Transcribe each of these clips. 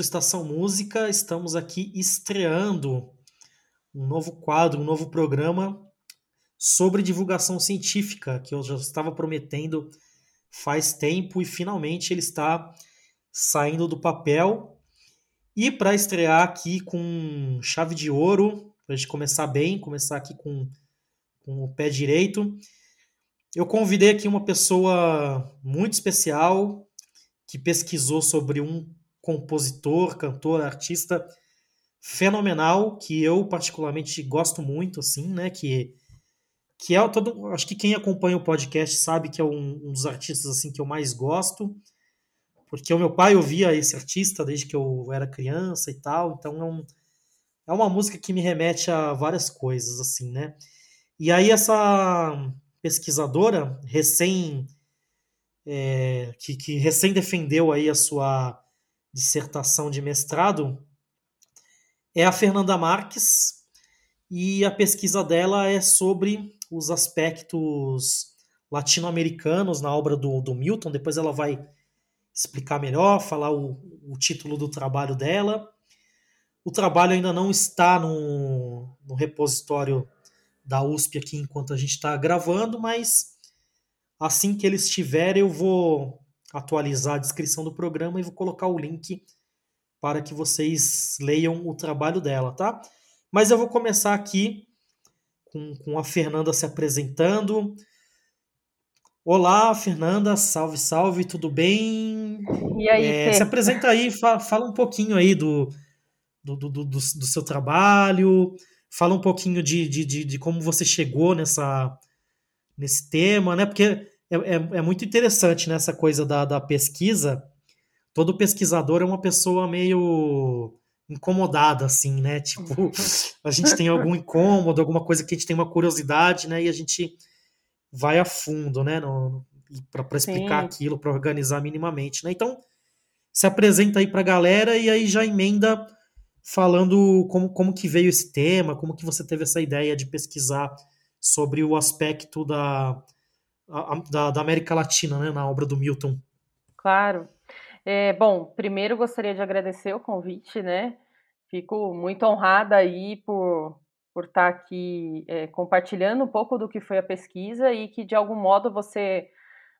do Estação Música, estamos aqui estreando um novo quadro, um novo programa sobre divulgação científica, que eu já estava prometendo faz tempo e finalmente ele está saindo do papel. E para estrear aqui com chave de ouro, para a gente começar bem, começar aqui com, com o pé direito, eu convidei aqui uma pessoa muito especial, que pesquisou sobre um compositor, cantor, artista fenomenal que eu particularmente gosto muito, assim, né? Que que é todo, acho que quem acompanha o podcast sabe que é um, um dos artistas assim que eu mais gosto, porque o meu pai ouvia esse artista desde que eu era criança e tal, então é, um, é uma música que me remete a várias coisas, assim, né? E aí essa pesquisadora recém é, que, que recém defendeu aí a sua dissertação de mestrado é a Fernanda Marques e a pesquisa dela é sobre os aspectos latino-americanos na obra do, do Milton. Depois ela vai explicar melhor, falar o, o título do trabalho dela. O trabalho ainda não está no, no repositório da USP aqui enquanto a gente está gravando, mas assim que ele estiver, eu vou atualizar a descrição do programa e vou colocar o link para que vocês leiam o trabalho dela, tá? Mas eu vou começar aqui com, com a Fernanda se apresentando. Olá, Fernanda, salve, salve, tudo bem? E aí, É, se apresenta aí, fa- fala, um pouquinho aí do, do, do, do, do- do seu trabalho, fala um pouquinho de, de, de, de como você chegou nessa, nesse tema, né? Porque é, é, é muito interessante nessa coisa da, da pesquisa. Todo pesquisador é uma pessoa meio incomodada, assim, né? Tipo, a gente tem algum incômodo, alguma coisa que a gente tem uma curiosidade, né? E a gente vai a fundo, né? Para explicar Sim. aquilo, para organizar minimamente, né? Então, se apresenta aí para a galera e aí já emenda falando como, como que veio esse tema, como que você teve essa ideia de pesquisar sobre o aspecto da, da, da América Latina, né, na obra do Milton. Claro. É, bom, primeiro gostaria de agradecer o convite, né? Fico muito honrada aí por, por estar aqui é, compartilhando um pouco do que foi a pesquisa e que de algum modo você,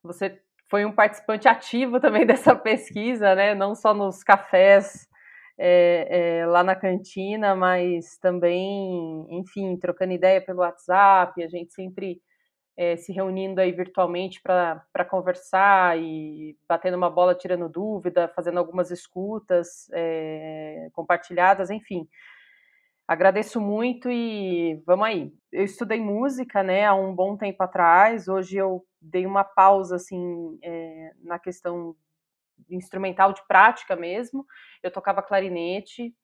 você foi um participante ativo também dessa pesquisa, né? Não só nos cafés é, é, lá na cantina, mas também, enfim, trocando ideia pelo WhatsApp, a gente sempre é, se reunindo aí virtualmente para conversar e batendo uma bola, tirando dúvida, fazendo algumas escutas é, compartilhadas, enfim. Agradeço muito e vamos aí. Eu estudei música, né, há um bom tempo atrás. Hoje eu dei uma pausa, assim, é, na questão instrumental de prática mesmo. Eu tocava clarinete,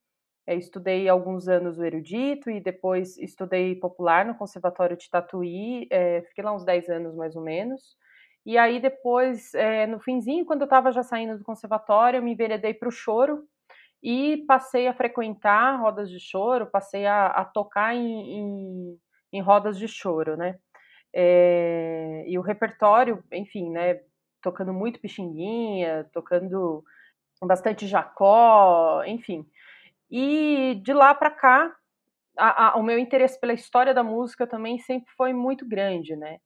é, estudei alguns anos o erudito e depois estudei popular no Conservatório de Tatuí, é, fiquei lá uns 10 anos mais ou menos. E aí depois, é, no finzinho, quando eu estava já saindo do conservatório, eu me enveredei para o choro e passei a frequentar rodas de choro, passei a, a tocar em, em, em rodas de choro, né? É, e o repertório, enfim, né? Tocando muito Pixinguinha, tocando bastante Jacó, enfim. E de lá para cá, a, a, o meu interesse pela história da música também sempre foi muito grande, né?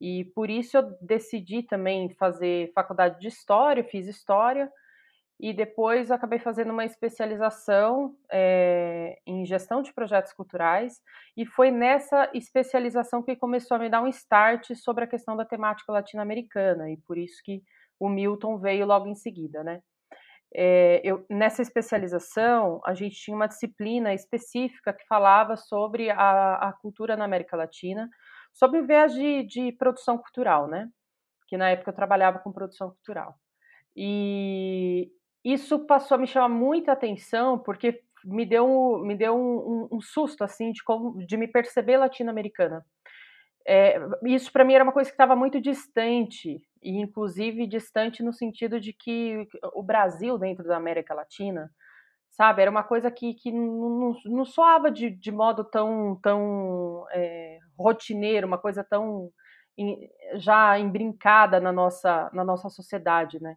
E por isso eu decidi também fazer faculdade de história, fiz história, e depois acabei fazendo uma especialização é, em gestão de projetos culturais, e foi nessa especialização que começou a me dar um start sobre a questão da temática latino-americana, e por isso que o Milton veio logo em seguida, né? É, eu, nessa especialização, a gente tinha uma disciplina específica que falava sobre a, a cultura na América Latina, sobre o viés de, de produção cultural, né? Que na época eu trabalhava com produção cultural. E isso passou a me chamar muita atenção, porque me deu, me deu um, um, um susto, assim, de, como, de me perceber latino-americana. É, isso para mim era uma coisa que estava muito distante, e inclusive distante no sentido de que o Brasil dentro da América Latina, sabe, era uma coisa que, que não, não soava de, de modo tão, tão é, rotineiro, uma coisa tão em, já embrincada na nossa, na nossa sociedade, né?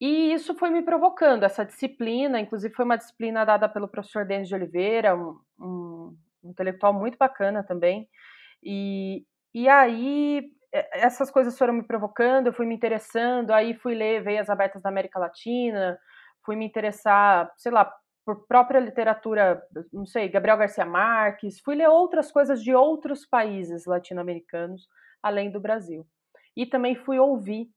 E isso foi me provocando, essa disciplina, inclusive foi uma disciplina dada pelo professor Denis de Oliveira, um, um, um intelectual muito bacana também, e, e aí essas coisas foram me provocando, eu fui me interessando, aí fui ler Veias Abertas da América Latina, fui me interessar, sei lá, por própria literatura, não sei, Gabriel Garcia Marques, fui ler outras coisas de outros países latino-americanos, além do Brasil. E também fui ouvir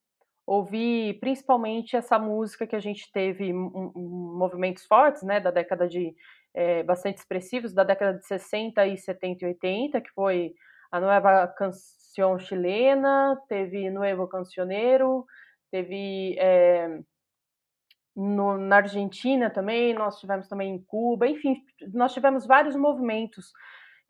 ouvi principalmente essa música que a gente teve um, um, movimentos fortes, né, da década de é, bastante expressivos, da década de 60 e 70 e 80, que foi a Nueva Canção Chilena, teve Nuevo Cancioneiro, teve é, no, na Argentina também, nós tivemos também em Cuba, enfim, nós tivemos vários movimentos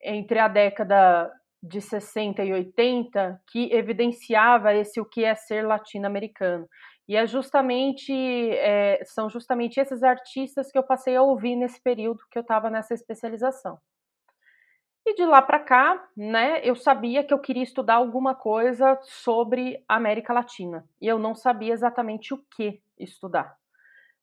entre a década de 60 e 80 que evidenciava esse o que é ser latino-americano. E é justamente é, são justamente esses artistas que eu passei a ouvir nesse período que eu estava nessa especialização. E de lá para cá, né, eu sabia que eu queria estudar alguma coisa sobre América Latina. E eu não sabia exatamente o que estudar.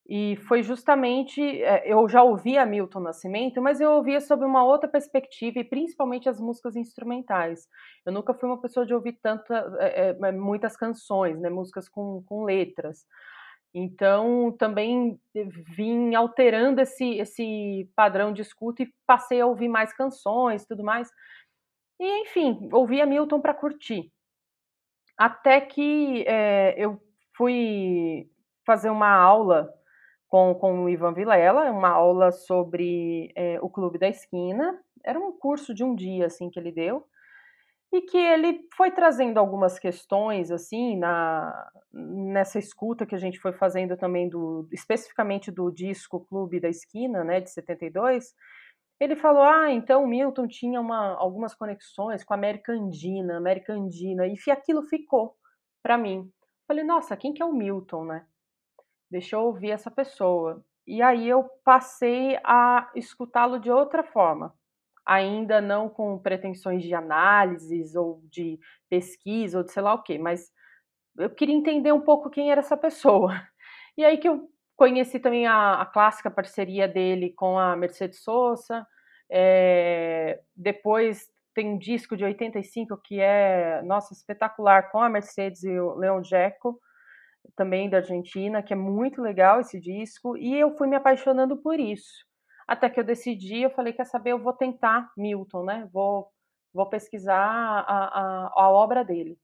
E foi justamente, é, eu já ouvia Milton Nascimento, mas eu ouvia sob uma outra perspectiva, e principalmente as músicas instrumentais. Eu nunca fui uma pessoa de ouvir tanto, é, é, muitas canções, né, músicas com, com letras. Então, também vim alterando esse, esse padrão de escuta e passei a ouvir mais canções tudo mais. E, enfim, ouvia Milton para curtir. Até que é, eu fui fazer uma aula com, com o Ivan Vilela, uma aula sobre é, o Clube da Esquina. Era um curso de um dia assim que ele deu e que ele foi trazendo algumas questões assim na nessa escuta que a gente foi fazendo também do especificamente do disco Clube da Esquina, né, de 72. Ele falou: "Ah, então o Milton tinha uma, algumas conexões com a América Andina, América Andina", e aquilo ficou para mim. Falei: "Nossa, quem que é o Milton, né?" deixa eu ouvir essa pessoa. E aí eu passei a escutá-lo de outra forma, ainda não com pretensões de análises ou de pesquisa ou de sei lá o quê, mas eu queria entender um pouco quem era essa pessoa. E aí que eu conheci também a, a clássica parceria dele com a Mercedes Sosa. É, depois tem um disco de 85 que é, nossa, espetacular, com a Mercedes e o Leon Jeco também da Argentina, que é muito legal esse disco, e eu fui me apaixonando por isso. Até que eu decidi, eu falei, quer saber, eu vou tentar Milton, né? Vou, vou pesquisar a, a, a obra dele.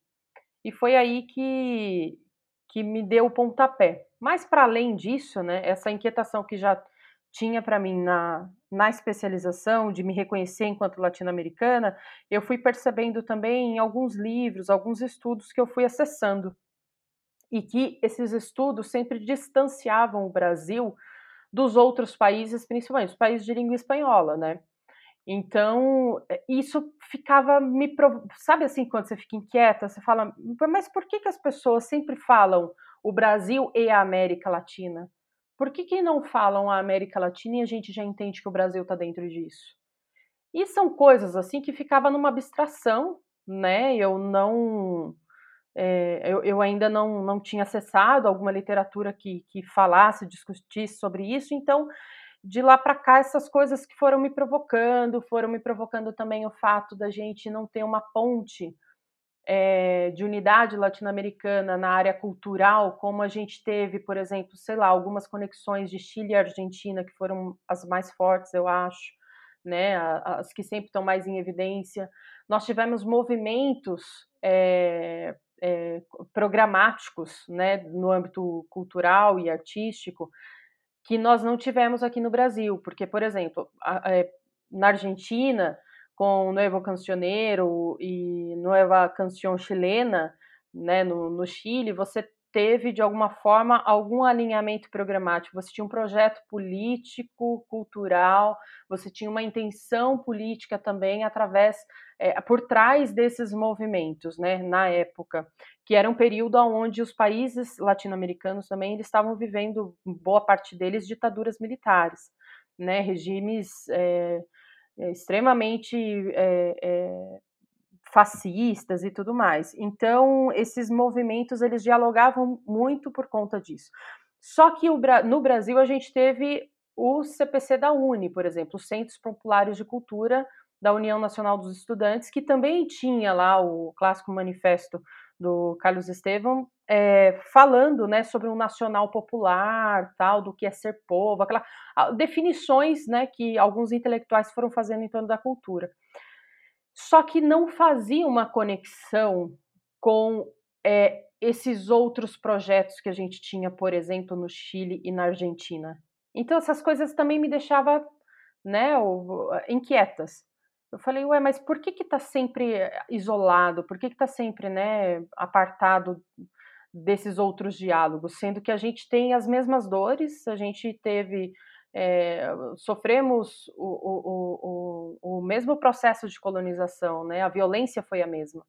E foi aí que, que me deu o pontapé. Mas para além disso, né, essa inquietação que já tinha para mim na, na especialização de me reconhecer enquanto latino-americana, eu fui percebendo também em alguns livros, alguns estudos que eu fui acessando e que esses estudos sempre distanciavam o Brasil dos outros países, principalmente os países de língua espanhola, né? Então, eh, isso ficava me. Sabe assim, quando você fica inquieta, você fala, mas por que, que as pessoas sempre falam o Brasil e a América Latina? Por que, que não falam a América Latina e a gente já entende que o Brasil está dentro disso? E são coisas assim que ficava numa abstração, né? Eu não é, eu, eu, ainda não, não tinha acessado alguma literatura que, que falasse, discutisse sobre isso, então de lá para cá essas coisas que foram me provocando, foram me provocando também o fato da gente não ter uma ponte é, de unidade latino-americana na área cultural, como a gente teve, por exemplo, sei lá, algumas conexões de Chile e Argentina que foram as mais fortes, eu acho, né, as que sempre estão mais em evidência. Nós tivemos movimentos é, é, programáticos né, no âmbito cultural e artístico que nós não tivemos aqui no Brasil, porque, por exemplo, a, é, na Argentina, com Nuevo Cancioneiro e Nueva Canción Chilena, né, no, no Chile, você teve, de alguma forma, algum alinhamento programático. Você tinha um projeto político, cultural, você tinha uma intenção política também através, é, por trás desses movimentos, né, na época, que era um período onde os países latino-americanos também eles estavam vivendo, boa parte deles, ditaduras militares, né, regimes é, extremamente é, fascistas e tudo mais. Então, esses movimentos eles dialogavam muito por conta disso. Só que no Brasil a gente teve o CPC da Uni, por exemplo, os Centros Populares de Cultura da União Nacional dos Estudantes, que também tinha lá o clássico manifesto do Carlos Estevam, é, falando né, sobre um nacional popular, tal, do que é ser povo, aquela definições né, que alguns intelectuais foram fazendo em torno da cultura só que não fazia uma conexão com é, esses outros projetos que a gente tinha, por exemplo, no Chile e na Argentina. Então essas coisas também me deixavam né, inquietas. Eu falei, ué, mas por que que está sempre isolado? Por que que está sempre né, apartado desses outros diálogos? Sendo que a gente tem as mesmas dores, a gente teve é, sofremos o, o, o, o, mesmo processo de colonização, né? A violência foi a mesma.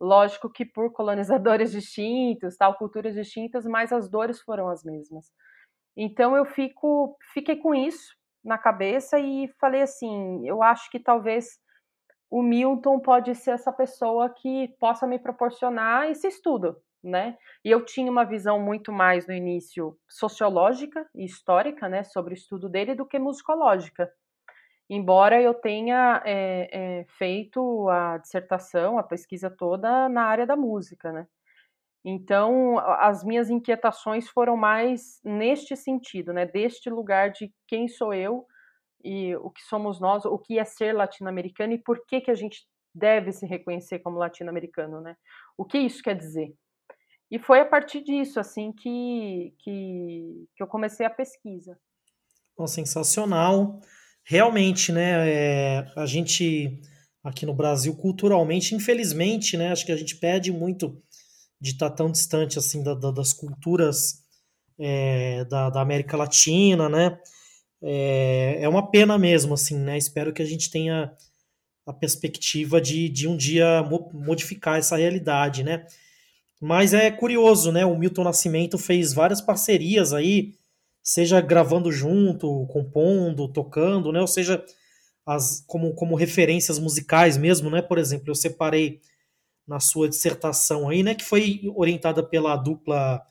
Lógico que por colonizadores distintos, tal, culturas distintas, mas as dores foram as mesmas. Então eu fico, fiquei com isso na cabeça e falei assim, eu acho que talvez o Milton pode ser essa pessoa que possa me proporcionar esse estudo, né? E eu tinha uma visão muito mais no início sociológica e histórica, né, sobre o estudo dele, do que musicológica. Embora eu tenha é, é, feito a dissertação, a pesquisa toda na área da música, né? Então, as minhas inquietações foram mais neste sentido, né? Deste lugar de quem sou eu e o que somos nós, o que é ser latino-americano e por que que a gente deve se reconhecer como latino-americano, né? O que isso quer dizer? E foi a partir disso, assim, que, que, que eu comecei a pesquisa. Bom, sensacional. Realmente, né, é, a gente aqui no Brasil, culturalmente, infelizmente, né, acho que a gente pede muito de estar tão distante, assim, da, da, das culturas é, da, da, América Latina, né, é, é uma pena mesmo, assim, né, espero que a gente tenha a perspectiva de, de um dia modificar essa realidade, né, mas é curioso, né? O Milton Nascimento fez várias parcerias aí, seja gravando junto, compondo, tocando, né? Ou seja, as, como, como referências musicais mesmo, né? Por exemplo, eu separei na sua dissertação aí, né? Que foi orientada pela dupla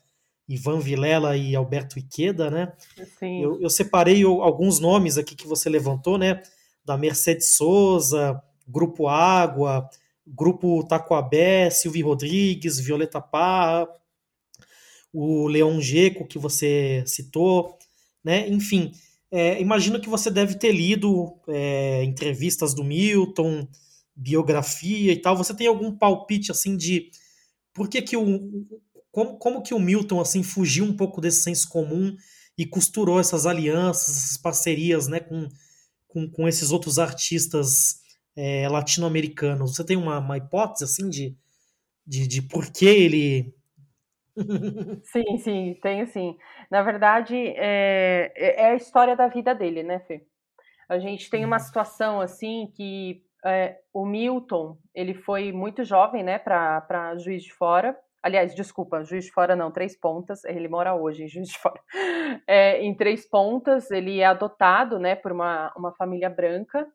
Ivan Vilela e Alberto Iqueda, né? Sim. Eu, eu separei alguns nomes aqui que você levantou, né? Da Mercedes Souza, Grupo Água, Grupo Tacoabé, Silvio Rodrigues, Violeta Parra, o Leon Geco, que você citou, né? Enfim, é, imagino que você deve ter lido é, entrevistas do Milton, biografia e tal. Você tem algum palpite assim de por que, que o como, como que o Milton assim fugiu um pouco desse senso comum e costurou essas alianças, essas parcerias, né, com, com, com esses outros artistas é, latino-americanos. Você tem uma, uma hipótese assim de, de, de por que ele. sim, sim, tenho sim. Na verdade, é, é, é a história da vida dele, né, Fê? A gente tem uma uhum. situação assim que é, o Milton ele foi muito jovem, né, para Juiz de Fora. Aliás, desculpa, Juiz de Fora não, Três Pontas. Ele mora hoje em Juiz de Fora. É, em Três Pontas, ele é adotado, né, por uma, uma família branca.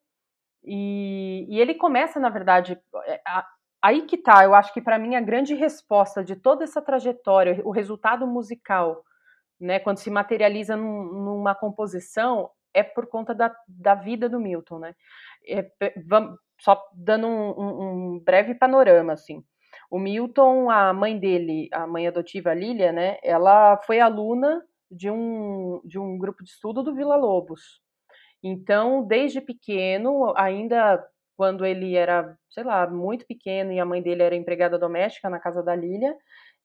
E, e ele começa, na verdade, é, a, aí que tá, eu acho que para mim a grande resposta de toda essa trajetória, o resultado musical, né, quando se materializa num, numa composição, é por conta da, da vida do Milton, né? É, vamos, só dando um, um, um, breve panorama, assim. O Milton, a mãe dele, a mãe adotiva Lilia, né, ela foi aluna de um, de um grupo de estudo do Vila Lobos, então, desde pequeno, ainda quando ele era, sei lá, muito pequeno e a mãe dele era empregada doméstica na casa da Lilia,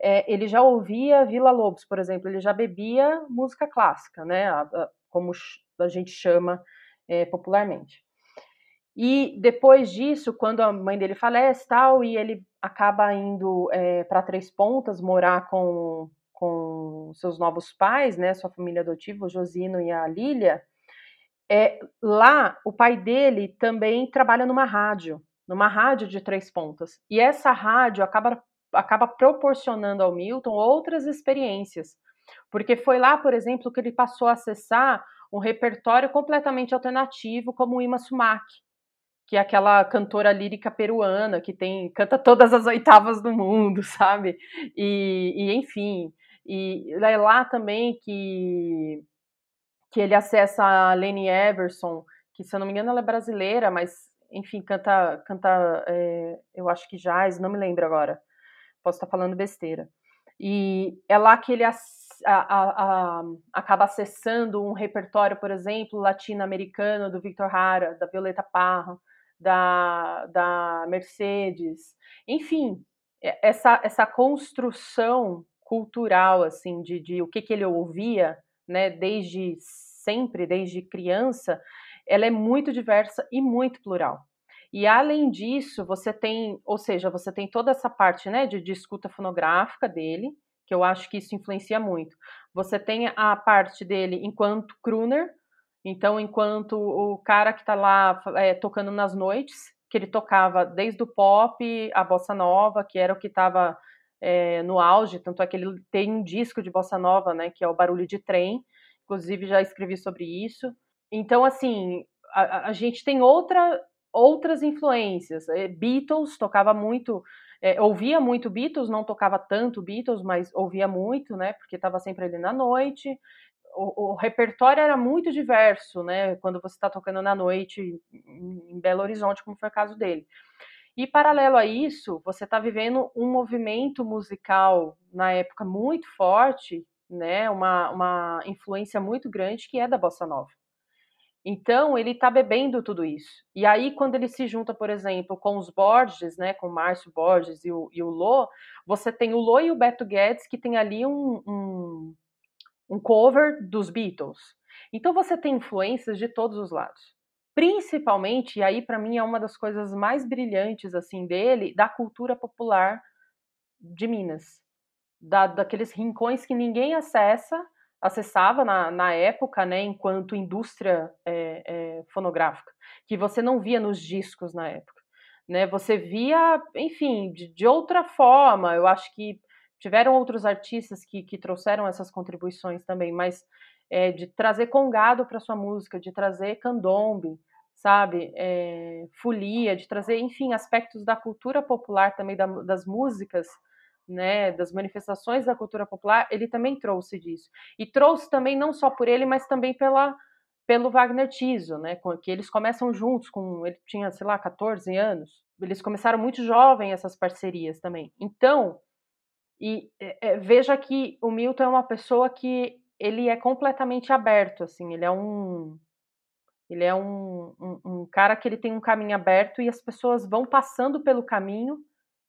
é, ele já ouvia Vila Lobos, por exemplo, ele já bebia música clássica, né, a, a, como a gente chama é, popularmente. E depois disso, quando a mãe dele falece tal, e ele acaba indo é, para Três Pontas morar com, com seus novos pais, né, sua família adotiva, o Josino e a Lília, é, lá o pai dele também trabalha numa rádio, numa rádio de Três Pontas. E essa rádio acaba, acaba proporcionando ao Milton outras experiências. Porque foi lá, por exemplo, que ele passou a acessar um repertório completamente alternativo, como o Ima Sumac, que é aquela cantora lírica peruana que tem canta todas as oitavas do mundo, sabe? E, e enfim, e é lá também que que ele acessa a Lene Everson, que se eu não me engano ela é brasileira, mas enfim canta canta, é, eu acho que jazz, não me lembro agora, posso estar falando besteira. E é lá que ele a, a, a, acaba acessando um repertório, por exemplo, latino-americano do Victor Hara, da Violeta Parra da, da Mercedes, enfim, essa, essa construção cultural, assim, de, de o que, que ele ouvia, né, desde sempre, desde criança, ela é muito diversa e muito plural. E além disso, você tem, ou seja, você tem toda essa parte, né, de, de escuta fonográfica dele, que eu acho que isso influencia muito. Você tem a parte dele enquanto crooner, então, enquanto o cara que está lá é, tocando nas noites, que ele tocava desde o pop, a bossa nova, que era o que estava é, no auge, tanto é que ele tem um disco de bossa nova, né, que é o Barulho de Trem, inclusive já escrevi sobre isso. Então, assim, a, a gente tem outra, outras influências. É, Beatles tocava muito, é, ouvia muito Beatles, não tocava tanto Beatles, mas ouvia muito, né, porque estava sempre ali na noite o, o, repertório era muito diverso, né? Quando você está tocando na noite em Belo Horizonte, como foi o caso dele. E paralelo a isso, você está vivendo um movimento musical na época muito forte, né? Uma, uma influência muito grande que é da bossa nova. Então ele está bebendo tudo isso. E aí quando ele se junta, por exemplo, com os Borges, né? Com o Márcio Borges e o, e o Lô, você tem o Lô e o Beto Guedes que tem ali um, um um cover dos Beatles. Então você tem influências de todos os lados. Principalmente, e aí para mim é uma das coisas mais brilhantes assim dele, da cultura popular de Minas. Da, daqueles rincões que ninguém acessa, acessava na, na época, né, enquanto indústria é, é, fonográfica, que você não via nos discos na época. Né, você via, enfim, de, de outra forma. Eu acho que Tiveram outros artistas que, que trouxeram essas contribuições também, mas é, de trazer congado para sua música, de trazer candombe, sabe, é, folia, de trazer, enfim, aspectos da cultura popular também, da, das músicas, né, das manifestações da cultura popular, ele também trouxe disso. E trouxe também não só por ele, mas também pela pelo Wagner Tiso, né, que eles começam juntos, com ele tinha, sei lá, 14 anos. Eles começaram muito jovem essas parcerias também. Então, e é, veja que o Milton é uma pessoa que ele é completamente aberto, assim, ele é um ele é um, um, um, cara que ele tem um caminho aberto e as pessoas vão passando pelo caminho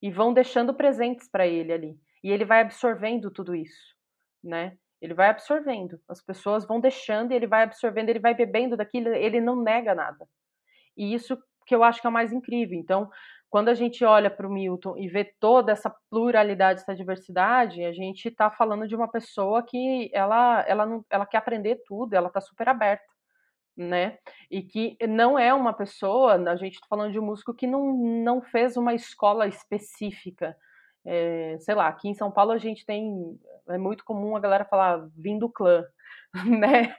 e vão deixando presentes para ele ali. E ele vai absorvendo tudo isso, né? Ele vai absorvendo. As pessoas vão deixando e ele vai absorvendo, ele vai bebendo daquilo, ele não nega nada. E isso que eu acho que é o mais incrível. Então, quando a gente olha para o Milton e vê toda essa pluralidade, essa diversidade, a gente está falando de uma pessoa que ela, ela, não, ela quer aprender tudo, ela está super aberta, né? E que não é uma pessoa, a gente está falando de um músico que não, não fez uma escola específica. É, sei lá, aqui em São Paulo a gente tem, é muito comum a galera falar vim do clã, né?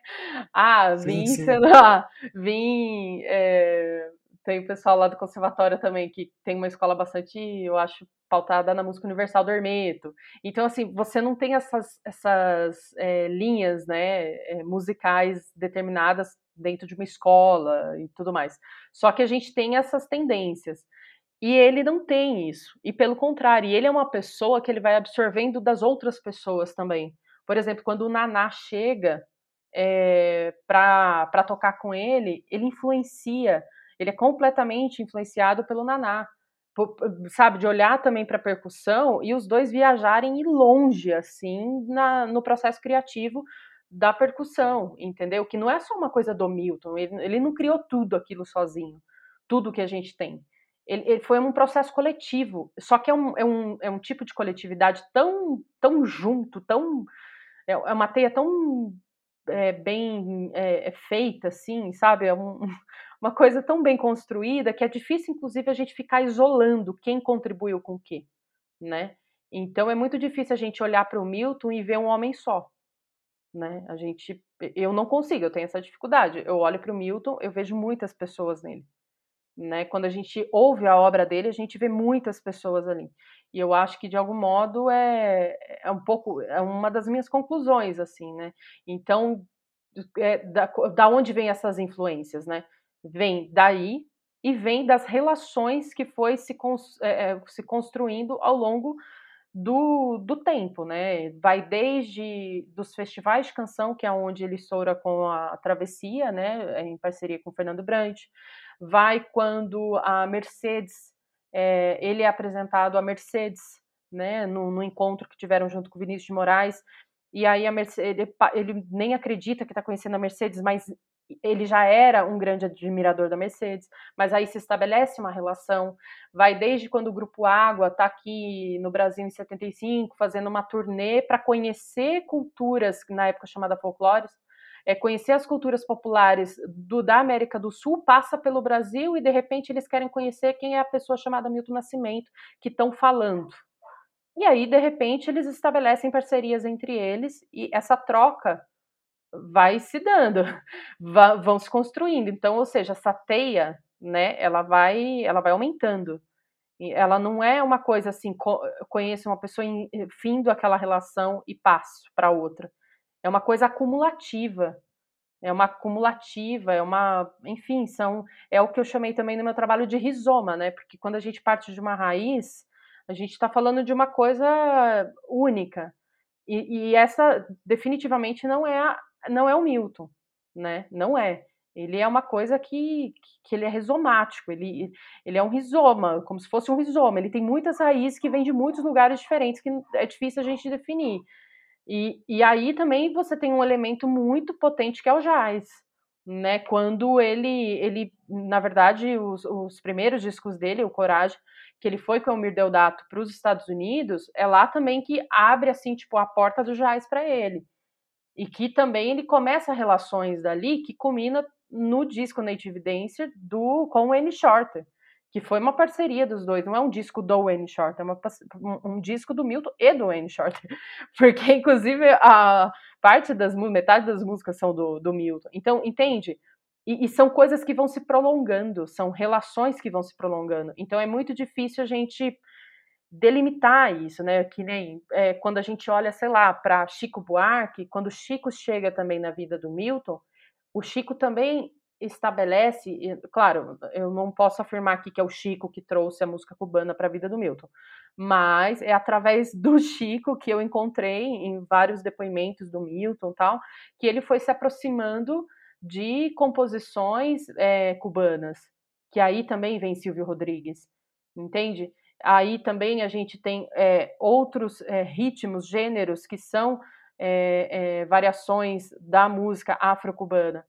Ah, vim, sim, sim. sei lá, vim. É, tem o pessoal lá do conservatório também que tem uma escola bastante, eu acho, pautada na música universal do Hermeto. Então, assim, você não tem essas, essas é, linhas né, musicais determinadas dentro de uma escola e tudo mais. Só que a gente tem essas tendências. E ele não tem isso. E pelo contrário, ele é uma pessoa que ele vai absorvendo das outras pessoas também. Por exemplo, quando o Naná chega é, para tocar com ele, ele influencia ele é completamente influenciado pelo Naná, sabe, de olhar também para a percussão e os dois viajarem longe, assim, na, no processo criativo da percussão, entendeu? Que não é só uma coisa do Milton, ele, ele não criou tudo aquilo sozinho, tudo que a gente tem. Ele, ele, foi um processo coletivo, só que é um, é um, é um tipo de coletividade tão, tão junto, tão é, é uma teia tão é, bem é, é, feita, assim, sabe? É um, uma coisa tão bem construída que é difícil, inclusive, a gente ficar isolando quem contribuiu com o quê, né? Então é muito difícil a gente olhar para o Milton e ver um homem só, né? A gente, eu não consigo, eu tenho essa dificuldade. Eu olho para o Milton, eu vejo muitas pessoas nele, né? Quando a gente ouve a obra dele, a gente vê muitas pessoas ali. E eu acho que de algum modo é, é um pouco é uma das minhas conclusões assim, né? Então, é, da, da onde vem essas influências, né? Vem daí e vem das relações que foi se, é, é, se construindo ao longo do, do tempo, né? Vai desde dos festivais de canção, que é onde ele estoura com a Travessia, né? Em parceria com o Fernando Brant. Vai quando a Mercedes é, ele é apresentado a Mercedes, né, no, no, encontro que tiveram junto com o Vinícius de Moraes, e aí a Mercedes, ele, ele nem acredita que está conhecendo a Mercedes, mas ele já era um grande admirador da Mercedes, mas aí se estabelece uma relação, vai desde quando o Grupo Água está aqui no Brasil em 75, fazendo uma turnê para conhecer culturas, na época chamada folclores, é, conhecer as culturas populares do, da América do Sul, passa pelo Brasil e de repente eles querem conhecer quem é a pessoa chamada Milton Nascimento que estão falando. E aí, de repente, eles estabelecem parcerias entre eles e essa troca vai se dando, vão se construindo. Então, ou seja, essa teia, né, ela vai, ela vai aumentando. Ela não é uma coisa assim, conheço uma pessoa, findo aquela relação e passo para outra. É uma coisa acumulativa. É uma acumulativa, é uma, enfim, são é o que eu chamei também no meu trabalho de rizoma, né? Porque quando a gente parte de uma raiz, a gente está falando de uma coisa única. E, e, essa definitivamente não é a, não é o Milton, né? Não é. Ele é uma coisa que, que ele é rizomático, ele, ele é um rizoma, como se fosse um rizoma. Ele tem muitas raízes que vêm de muitos lugares diferentes que é difícil a gente definir. E, e aí também você tem um elemento muito potente que é o jazz, né? Quando ele, ele na verdade, os, os primeiros discos dele, o Coragem, que ele foi com o Mir Deodato para os Estados Unidos, é lá também que abre assim, tipo, a porta do jazz para ele. E que também ele começa relações dali que culmina no disco Native Dancer do com o N. Shorter que foi uma parceria dos dois, não é um disco do Wayne Shorter, é uma, um, disco do Milton e do Wayne Shorter, porque inclusive a parte das metade das músicas são do, do Milton. Então, entende? E, e, são coisas que vão se prolongando, são relações que vão se prolongando. Então é muito difícil a gente delimitar isso, né? Que nem é, quando a gente olha, sei lá, para Chico Buarque, quando Chico chega também na vida do Milton, o Chico também estabelece, claro, eu não posso afirmar aqui que é o Chico que trouxe a música cubana para a vida do Milton, mas é através do Chico que eu encontrei em vários depoimentos do Milton tal, que ele foi se aproximando de composições é, cubanas, que aí também vem Silvio Rodrigues, entende? Aí também a gente tem é, outros é, ritmos, gêneros que são variações da música afro-cubana.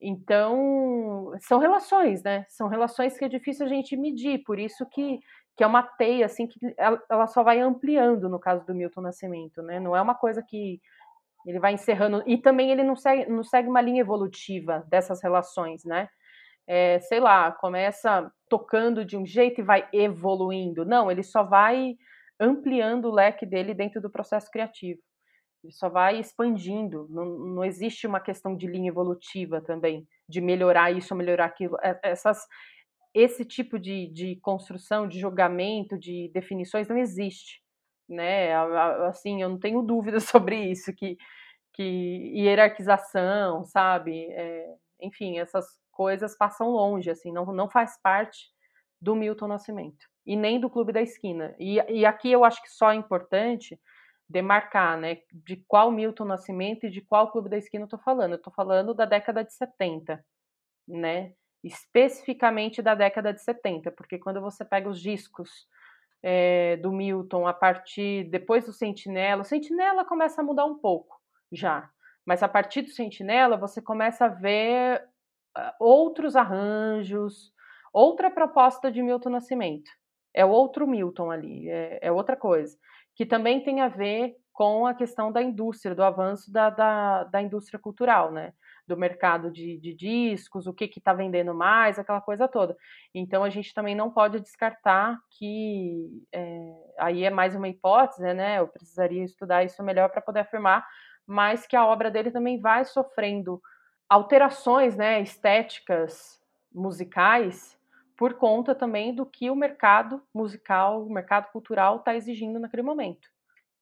Então, são relações, né? São relações que é difícil a gente medir, por isso que, que é uma teia, assim, que ela só vai ampliando no caso do Milton Nascimento, né? Não é uma coisa que ele vai encerrando. E também ele não segue, não segue uma linha evolutiva dessas relações, né? É, sei lá, começa tocando de um jeito e vai evoluindo. Não, ele só vai ampliando o leque dele dentro do processo criativo. Ele só vai expandindo. Não, não existe uma questão de linha evolutiva também, de melhorar isso melhorar aquilo. Essas, esse tipo de, de construção, de julgamento, de definições não existe. Né? Assim, eu não tenho dúvida sobre isso, que, que hierarquização, sabe? É, enfim, essas coisas passam longe, assim, não, não faz parte do Milton Nascimento e nem do Clube da Esquina. E, e aqui eu acho que só é importante demarcar, né, de qual Milton Nascimento e de qual Clube da Esquina eu tô falando. Eu tô falando da década de 70, né? especificamente da década de 70, porque quando você pega os discos é, do Milton a partir depois do Sentinela, o Sentinela começa a mudar um pouco já, mas a partir do Sentinela você começa a ver outros arranjos, outra proposta de Milton Nascimento. É outro Milton ali, é, é outra coisa, que também tem a ver com a questão da indústria, do avanço da, da, da indústria cultural, né? Do mercado de, de discos, o que está vendendo mais, aquela coisa toda. Então a gente também não pode descartar que é, aí é mais uma hipótese, né? Eu precisaria estudar isso melhor para poder afirmar, mas que a obra dele também vai sofrendo alterações, né, estéticas, musicais, por conta também do que o mercado musical, o mercado cultural está exigindo naquele momento,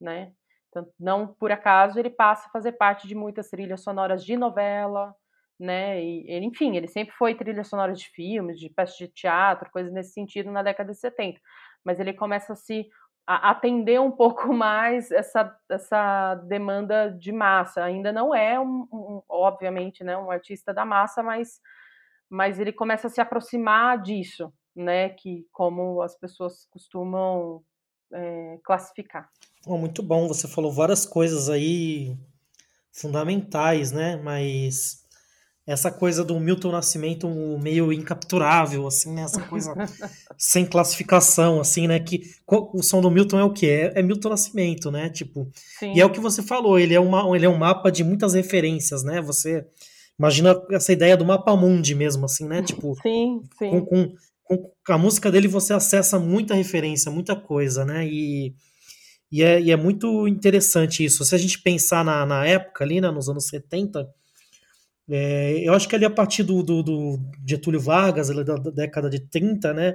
né? Então, não por acaso ele passa a fazer parte de muitas trilhas sonoras de novela, né? E ele, enfim, ele sempre foi trilha sonora de filmes, de peças de teatro, coisas nesse sentido na década de 70. Mas ele começa a se atender um pouco mais essa, essa demanda de massa. Ainda não é, um, um, obviamente, né, um artista da massa, mas, mas ele começa a se aproximar disso, né? Que como as pessoas costumam é, classificar. Oh, muito bom, você falou várias coisas aí fundamentais, né? Mas essa coisa do Milton Nascimento meio incapturável, assim, né? Essa coisa sem classificação, assim, né? Que o som do Milton é o que é, é Milton Nascimento, né? Tipo, Sim. e é o que você falou. Ele é uma, ele é um mapa de muitas referências, né? Você imagina essa ideia do mapa mundi mesmo, assim, né? Tipo, sim, sim. Com, com, com a música dele você acessa muita referência, muita coisa, né? E, e, é, e é muito interessante isso. Se a gente pensar na, na época ali, né, nos anos 70, é, eu acho que ali a partir do, do, do Getúlio Vargas, da, da, década de 30, né?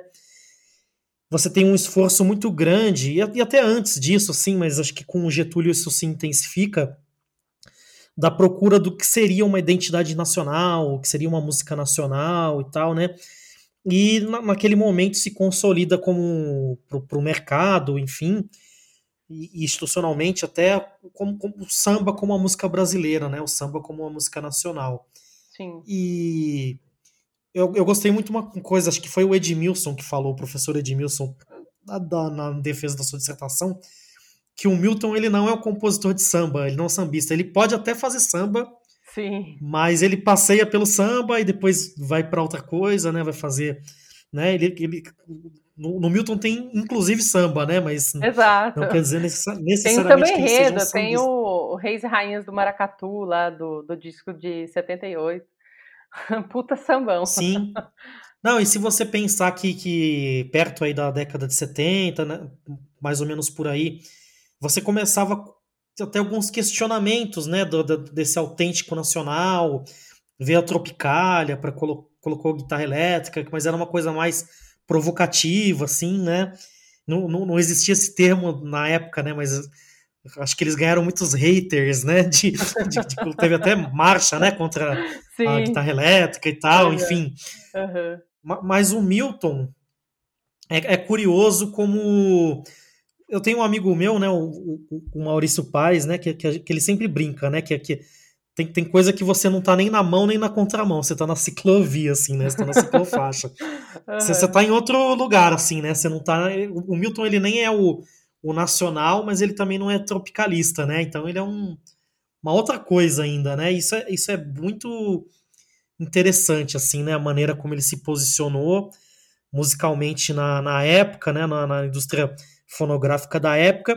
Você tem um esforço muito grande, e, e até antes disso, assim, mas acho que com o Getúlio isso se intensifica, da procura do que seria uma identidade nacional, o que seria uma música nacional e tal, né? e na, naquele momento se consolida como para o mercado, enfim, e, institucionalmente até como, como, o samba como uma música brasileira, né? O samba como uma música nacional. Sim. E eu, eu gostei muito uma coisa, acho que foi o Edmilson que falou, o professor Edmilson, na, na defesa da sua dissertação, que o Milton ele não é um compositor de samba, ele não é um sambista. Ele pode até fazer samba, Sim. Mas ele passeia pelo samba e depois vai para outra coisa, né? Vai fazer, né? Ele, ele no, no, Milton tem inclusive samba, né? Mas Exato. não quer dizer necessariamente tem também enredo, um tem o, o, Reis e Rainhas do Maracatu lá do, do disco de 78. Puta sambão. Sim. Não, e se você pensar que, que perto aí da década de 70, né, mais ou menos por aí, você começava até alguns questionamentos né, do, do, desse autêntico nacional, veio a Tropicália, para colo, colocou guitarra elétrica, mas era uma coisa mais provocativa, assim, né? Não, não, não, existia esse termo na época, né? Mas acho que eles ganharam muitos haters, né? De, de, de teve até marcha, né? Contra Sim. a guitarra elétrica e tal, enfim. Uhum. Mas o Milton é, é curioso como eu tenho um amigo meu, né, o, o Maurício Paz, né, que, que, que, ele sempre brinca, né, que, que tem, tem coisa que você não tá nem na mão nem na contramão, você tá na ciclovia, assim, né, você tá na ciclofaixa. uhum. você, você tá em outro lugar, assim, né, você não tá... O, o Milton, ele nem é o, o nacional, mas ele também não é tropicalista, né, então ele é um, uma outra coisa ainda, né, isso é, isso é muito interessante, assim, né, a maneira como ele se posicionou musicalmente na, na época, né, na, na indústria fonográfica da época.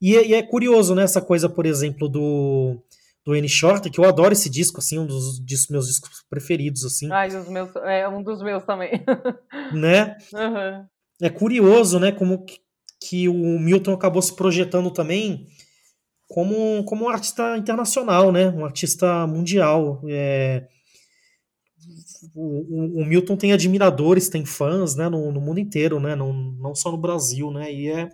E, é, e é curioso, né, essa coisa, por exemplo, do, do N Short, que eu adoro esse disco, assim, um dos, dos meus discos preferidos, assim. Ai, os meus, é um dos meus também. né? Uhum. É curioso, né, como que, que, o Milton acabou se projetando também como, como um artista internacional, né, um artista mundial. É, o, o, Milton tem admiradores, tem fãs, né, no, no, mundo inteiro, né, não, não só no Brasil, né, e é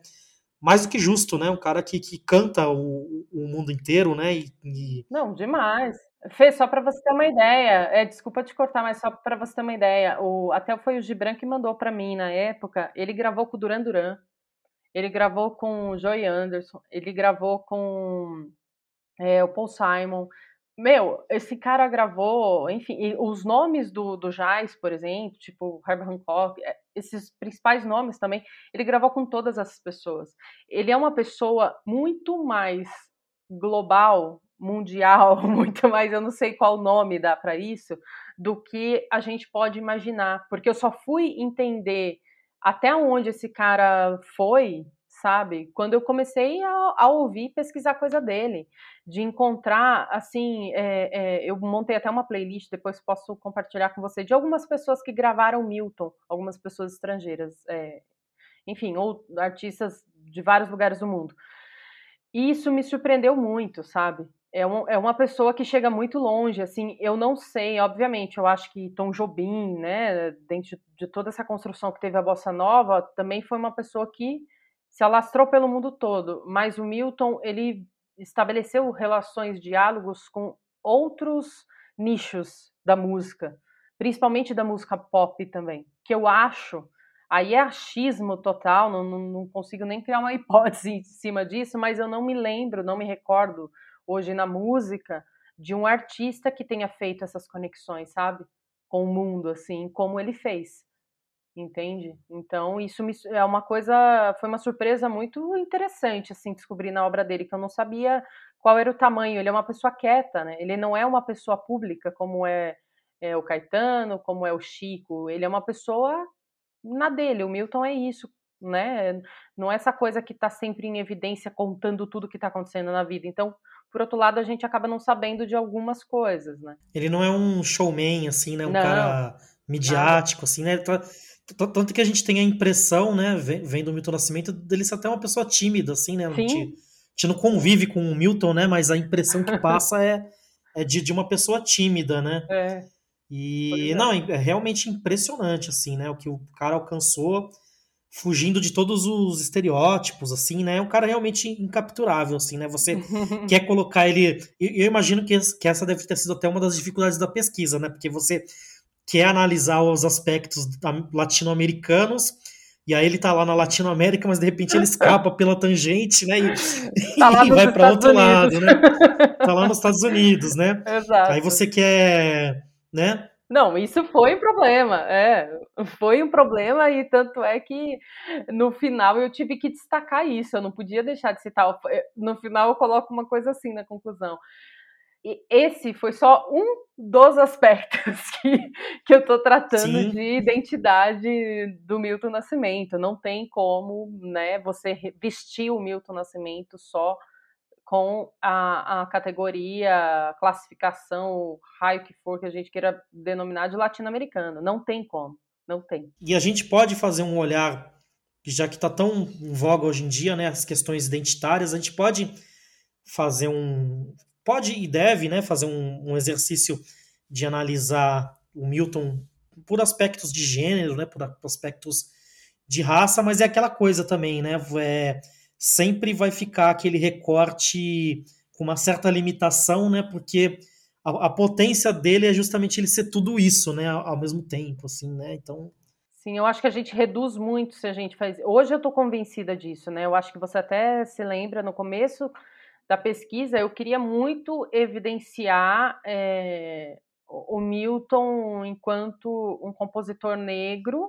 mais do que justo, né, um cara que, que canta o, o mundo inteiro, né, e, e... Não, demais. Fê, só para você ter uma ideia, é, desculpa te cortar, mas só para você ter uma ideia, o, até foi o Gibran que mandou para mim na época, ele gravou com o Duran Duran, ele gravou com o Joey Anderson, ele gravou com é, o Paul Simon, meu, esse cara gravou, enfim, os nomes do, do jazz, por exemplo, tipo Herbert Hancock, é, esses principais nomes também, ele gravou com todas essas pessoas. Ele é uma pessoa muito mais global, mundial, muito mais, eu não sei qual nome dá para isso, do que a gente pode imaginar, porque eu só fui entender até onde esse cara foi sabe? Quando eu comecei a, a ouvir, pesquisar coisa dele, de encontrar, assim, é, é, eu montei até uma playlist, depois posso compartilhar com você, de algumas pessoas que gravaram Milton, algumas pessoas estrangeiras, é, enfim, ou artistas de vários lugares do mundo. E isso me surpreendeu muito, sabe? É, um, é, uma pessoa que chega muito longe, assim, eu não sei, obviamente, eu acho que Tom Jobim, né, dentro de, de toda essa construção que teve a Bossa Nova, também foi uma pessoa que se alastrou pelo mundo todo, mas o Milton ele estabeleceu relações, diálogos com outros nichos da música, principalmente da música pop também, que eu acho, aí é achismo total, não, não, não consigo nem criar uma hipótese em cima disso, mas eu não me lembro, não me recordo hoje na música de um artista que tenha feito essas conexões, sabe? Com o mundo, assim, como ele fez entende? Então, isso me, é uma coisa, foi uma surpresa muito interessante, assim, descobrir na obra dele, que eu não sabia qual era o tamanho. Ele é uma pessoa quieta, né? Ele não é uma pessoa pública, como é, é o Caetano, como é o Chico. Ele é uma pessoa na dele. O Milton é isso, né? Não é essa coisa que está sempre em evidência, contando tudo que está acontecendo na vida. Então, por outro lado, a gente acaba não sabendo de algumas coisas, né? Ele não é um showman, assim, né? Um não, cara midiático, assim, né? Tanto que a gente tem a impressão, né, vendo o Milton Nascimento, dele ser até uma pessoa tímida, assim, né? A gente, a gente, não convive com o Milton, né? Mas a impressão que passa é, é de, de uma pessoa tímida, né? É. E, é. não, é realmente impressionante, assim, né? O que o cara alcançou, fugindo de todos os estereótipos, assim, né? É um cara realmente incapturável, assim, né? Você quer colocar ele... Eu imagino que, que essa deve ter sido até uma das dificuldades da pesquisa, né? Porque você quer analisar os aspectos latino-americanos, e aí ele tá lá na Latinoamérica, mas de repente ele escapa pela tangente, né? E, tá e vai para outro Unidos. lado, né? Tá lá nos Estados Unidos, né? Exato. Aí você quer, né? Não, isso foi um problema, é, foi um problema e tanto é que no final eu tive que destacar isso, eu não podia deixar de citar, no final eu coloco uma coisa assim na conclusão, e esse foi só um dos aspectos que, que eu estou tratando Sim. de identidade do Milton Nascimento. Não tem como né, você vestir o Milton Nascimento só com a, a categoria, classificação, raio que for que a gente queira denominar de latino-americano. Não tem como, não tem. E a gente pode fazer um olhar, já que está tão em voga hoje em dia, né, as questões identitárias, a gente pode fazer um pode e deve né, fazer um, um exercício de analisar o Milton por aspectos de gênero, né, por aspectos de raça, mas é aquela coisa também, né? É, sempre vai ficar aquele recorte com uma certa limitação, né? Porque a, a, potência dele é justamente ele ser tudo isso, né? Ao, ao, mesmo tempo, assim, né? Então. Sim, eu acho que a gente reduz muito se a gente faz. Hoje eu estou convencida disso, né? Eu acho que você até se lembra no começo da pesquisa, eu queria muito evidenciar é, o Milton enquanto um compositor negro,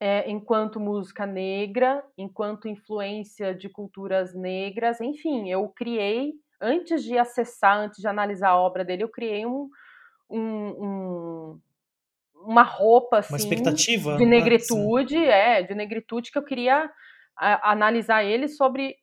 é, enquanto música negra, enquanto influência de culturas negras, enfim, eu criei, antes de acessar, antes de analisar a obra dele, eu criei um, um, um uma roupa assim, uma expectativa de né? negritude, é, de negritude que eu queria a, analisar ele sobre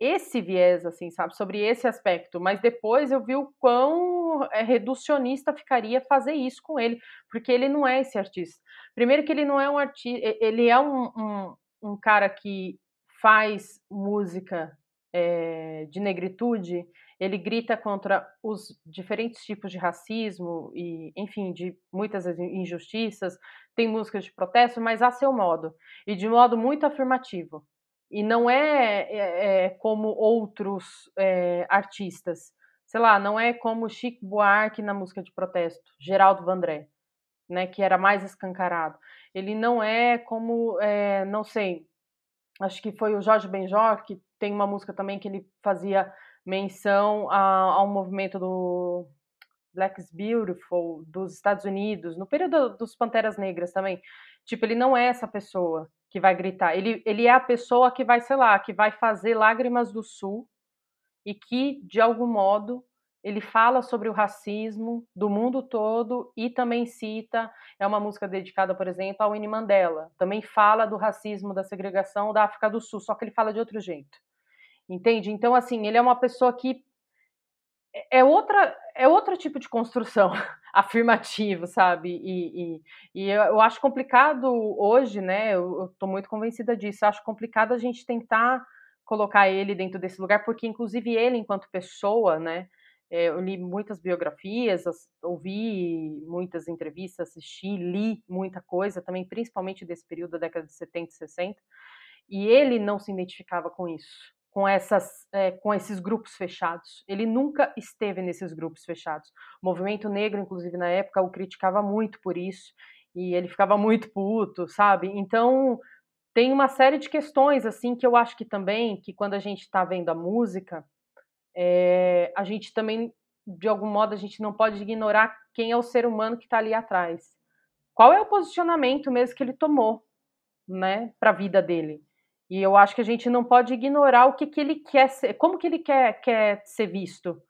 esse viés, assim, sabe, sobre esse aspecto, mas depois eu vi o quão é, reducionista ficaria fazer isso com ele, porque ele não é esse artista. Primeiro que ele não é um artista, ele é um, um, um cara que faz música é, de negritude, ele grita contra os diferentes tipos de racismo e, enfim, de muitas injustiças, tem músicas de protesto, mas a seu modo, e de modo muito afirmativo e não é, é, é como outros é, artistas. Sei lá, não é como Chico Buarque na música de protesto, Geraldo Vandré, né, que era mais escancarado. Ele não é como, é, não sei, acho que foi o Jorge Benjor, que tem uma música também que ele fazia menção ao movimento do Black is Beautiful dos Estados Unidos, no período dos Panteras Negras também. Tipo, ele não é essa pessoa que vai gritar. Ele, ele é a pessoa que vai, sei lá, que vai fazer Lágrimas do Sul e que, de algum modo, ele fala sobre o racismo do mundo todo e também cita, é uma música dedicada, por exemplo, ao Winnie Mandela. Também fala do racismo, da segregação da África do Sul, só que ele fala de outro jeito. Entende? Então, assim, ele é uma pessoa que é, é outra é outro tipo de construção afirmativa, sabe? E, e, e, eu acho complicado hoje, né? Eu estou muito convencida disso. Eu acho complicado a gente tentar colocar ele dentro desse lugar, porque inclusive ele, enquanto pessoa, né? É, eu li muitas biografias, ouvi muitas entrevistas, assisti, li muita coisa também, principalmente desse período da década de 70 e 60, e ele não se identificava com isso com, essas, é, com esses grupos fechados. Ele nunca esteve nesses grupos fechados. O movimento negro, inclusive na época, o criticava muito por isso e ele ficava muito puto, sabe? Então tem uma série de questões assim que eu acho que também que quando a gente está vendo a música, é, a gente também de algum modo a gente não pode ignorar quem é o ser humano que está ali atrás. Qual é o posicionamento mesmo que ele tomou, né, para a vida dele? E eu acho que a gente não pode ignorar o que, que ele quer ser, como que ele quer, quer ser visto.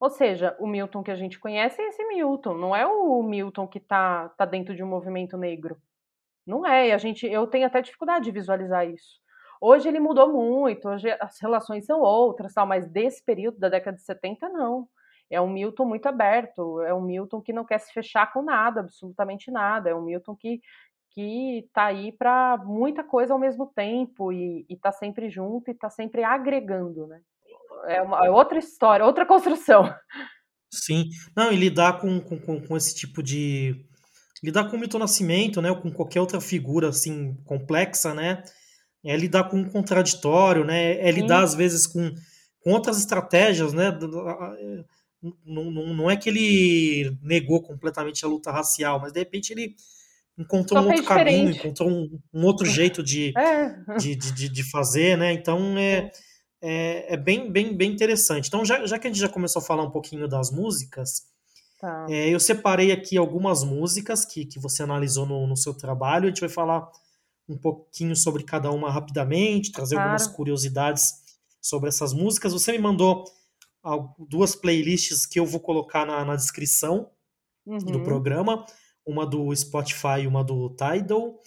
Ou seja, o Milton que a gente conhece é esse Milton, não é o Milton que está tá dentro de um movimento negro. Não é, e a gente, eu tenho até dificuldade de visualizar isso. Hoje ele mudou muito, hoje as relações são outras, tal, mas desse período da década de 70, não. É um Milton muito aberto, é um Milton que não quer se fechar com nada, absolutamente nada. É um Milton que, que está aí para muita coisa ao mesmo tempo e está sempre junto e está sempre agregando, né? É, uma, é outra história, outra construção. Sim, não, e lidar com, com, com esse tipo de. Lidar com o Milton Nascimento, né, ou com qualquer outra figura assim complexa, né, é lidar com um contraditório, né, é lidar Sim. às vezes com, com outras estratégias, né, não, não, não é que ele negou completamente a luta racial, mas de repente ele encontrou um outro caminho, encontrou um, um, outro jeito de, é. de, de, de, fazer, né? Então é, é, é, bem, bem, bem interessante. Então, já, já que a gente já começou a falar um pouquinho das músicas, tá. é, eu separei aqui algumas músicas que, que você analisou no, no seu trabalho. A gente vai falar um pouquinho sobre cada uma rapidamente, trazer claro. algumas curiosidades sobre essas músicas. Você me mandou duas playlists que eu vou colocar na, na descrição uhum. do programa uma do Spotify e uma do Tidal.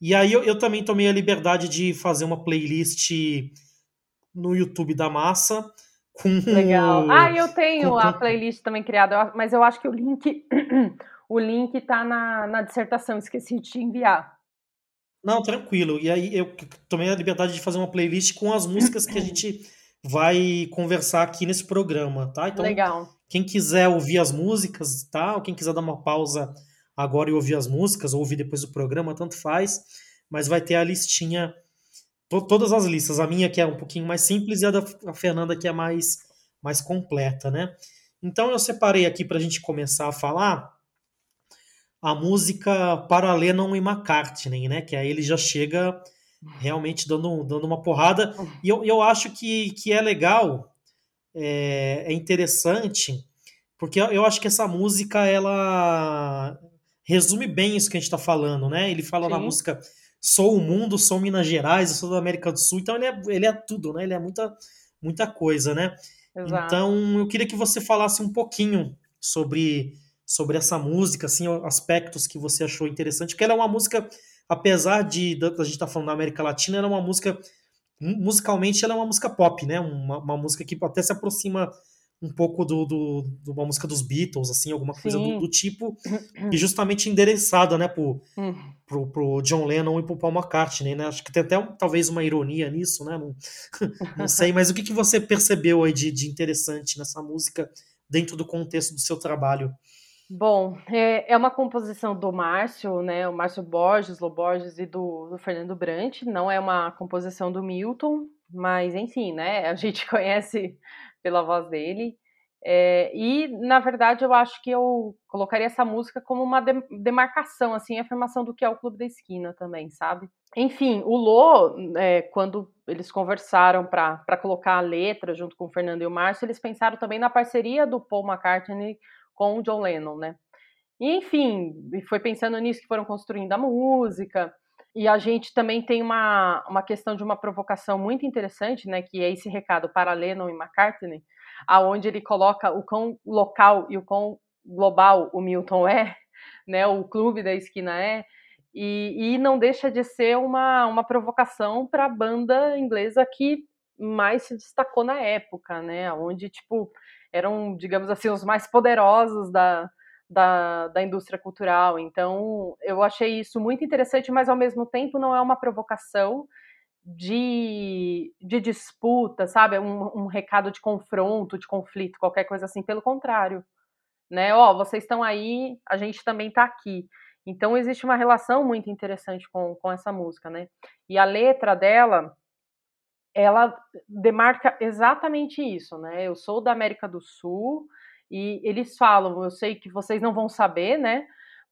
E aí eu, eu, também tomei a liberdade de fazer uma playlist no YouTube da Massa. Com Legal. Ah, eu tenho com, a playlist também criada, mas eu acho que o link o link tá na, na dissertação, esqueci de te enviar. Não, tranquilo. E aí eu tomei a liberdade de fazer uma playlist com as músicas que a gente vai conversar aqui nesse programa, tá? Então, Legal. quem quiser ouvir as músicas, tá? Ou quem quiser dar uma pausa agora e ouvir as músicas, ou ouvir depois o programa, tanto faz, mas vai ter a listinha, to todas as listas, a minha que é um pouquinho mais simples e a da a Fernanda que é mais, mais completa, né? Então eu separei aqui para a gente começar a falar a música para Lennon e McCartney, né? Que aí ele já chega realmente dando, dando uma porrada. E eu, eu acho que, que é legal, é, é interessante, porque eu acho que essa música ela resume bem isso que a gente está falando, né? Ele fala Sim. na música Sou o mundo, sou Minas Gerais, eu sou da América do Sul, então ele é, ele é tudo, né? Ele é muita, muita coisa, né? Exato. Então eu queria que você falasse um pouquinho sobre, sobre essa música, assim, aspectos que você achou interessante, porque ela é uma música, apesar de, de a gente estar tá falando da América Latina, ela é uma música musicalmente ela é uma música pop, né? Uma, uma música que até se aproxima um pouco do, do, de uma música dos Beatles, assim, alguma coisa do, do, tipo, e justamente endereçada, né, pro, hum. pro, pro, John Lennon e pro Paul McCartney, né? Acho que tem até talvez uma ironia nisso, né? Não, não sei, mas o que, que você percebeu aí de, de interessante nessa música dentro do contexto do seu trabalho? Bom, é, é uma composição do Márcio, né? O Márcio Borges, Loborges e do, do Fernando Brant. Não é uma composição do Milton, mas enfim, né? A gente conhece pela voz dele. É, e, na verdade, eu acho que eu colocaria essa música como uma demarcação, assim, afirmação do que é o Clube da Esquina também, sabe? Enfim, o Lô, é, quando eles conversaram para colocar a letra junto com o Fernando e o Márcio, eles pensaram também na parceria do Paul McCartney com o John Lennon, né? E, enfim, foi pensando nisso que foram construindo a música. E a gente também tem uma, uma questão de uma provocação muito interessante, né? Que é esse recado para Lennon e McCartney, aonde ele coloca o quão local e o quão global o Milton é, né, o clube da esquina é, e, e não deixa de ser uma, uma provocação para a banda inglesa que mais se destacou na época, né, onde, tipo, eram, digamos assim, os mais poderosos da, da, da indústria cultural. Então, eu achei isso muito interessante, mas ao mesmo tempo não é uma provocação, de, de disputa, sabe? Um, um, recado de confronto, de conflito, qualquer coisa assim. Pelo contrário, né? Ó, oh, vocês estão aí, a gente também está aqui. Então existe uma relação muito interessante com, com essa música, né? E a letra dela, ela demarca exatamente isso, né? Eu sou da América do Sul e eles falam, eu sei que vocês não vão saber, né?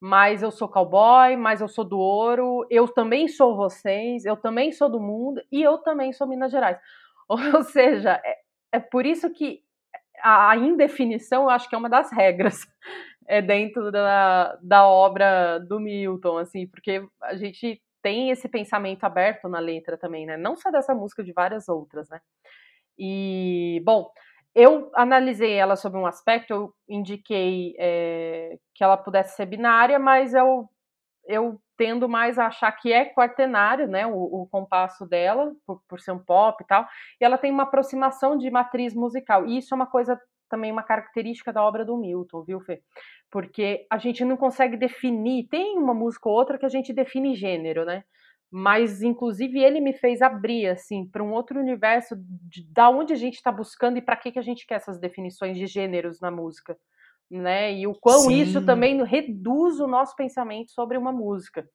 mas eu sou cowboy, mas eu sou do ouro, eu também sou vocês, eu também sou do mundo e eu também sou Minas Gerais. Ou seja, é, é por isso que a indefinição eu acho que é uma das regras é dentro da, da obra do Milton, assim, porque a gente tem esse pensamento aberto na letra também, né? Não só dessa música, de várias outras, né? E, bom, eu analisei ela sob um aspecto, eu indiquei é, que ela pudesse ser binária, mas eu, eu tendo mais a achar que é quaternário, né, o, o compasso dela, por, por, ser um pop e tal, e ela tem uma aproximação de matriz musical, e isso é uma coisa também uma característica da obra do Milton, viu, Fê? Porque a gente não consegue definir, tem uma música ou outra que a gente define gênero, né? Mas inclusive ele me fez abrir assim para um outro universo de, da onde a gente está buscando e para que que a gente quer essas definições de gêneros na música, né? E o quão Sim. isso também reduz o nosso pensamento sobre uma música.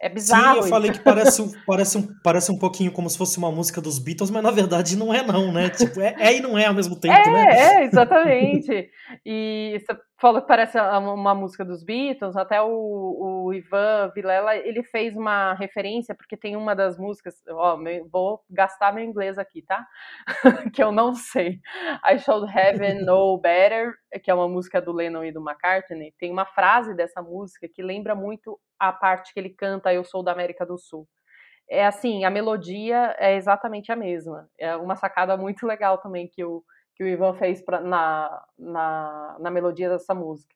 É bizarro. Sim, eu falei que parece, parece, um, parece um pouquinho como se fosse uma música dos Beatles, mas na verdade não é não, né? Tipo, é, é e não é ao mesmo tempo, é, né? É, exatamente. E falou que parece uma música dos Beatles, até o, o Ivan Vilela, ele fez uma referência, porque tem uma das músicas, ó, vou gastar meu inglês aqui, tá? que eu não sei. I Should Have Know Better, que é uma música do Lennon e do McCartney, tem uma frase dessa música que lembra muito a parte que ele canta Eu Sou da América do Sul. É assim, a melodia é exatamente a mesma. É uma sacada muito legal também que o que o Ivan fez pra, na, na, na melodia dessa música.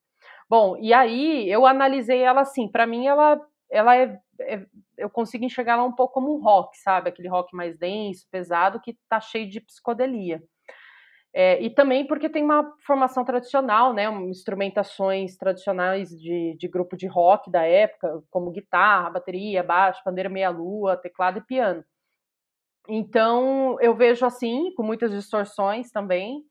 Bom, e aí eu analisei ela assim, para mim ela, ela é, é, eu consigo enxergar ela um pouco como um rock, sabe? Aquele rock mais denso, pesado, que tá cheio de psicodelia. É, e também porque tem uma formação tradicional, né? Instrumentações tradicionais de, de grupo de rock da época, como guitarra, bateria, baixo, pandeira meia-lua, teclado e piano. Então, eu vejo assim, com muitas distorções também.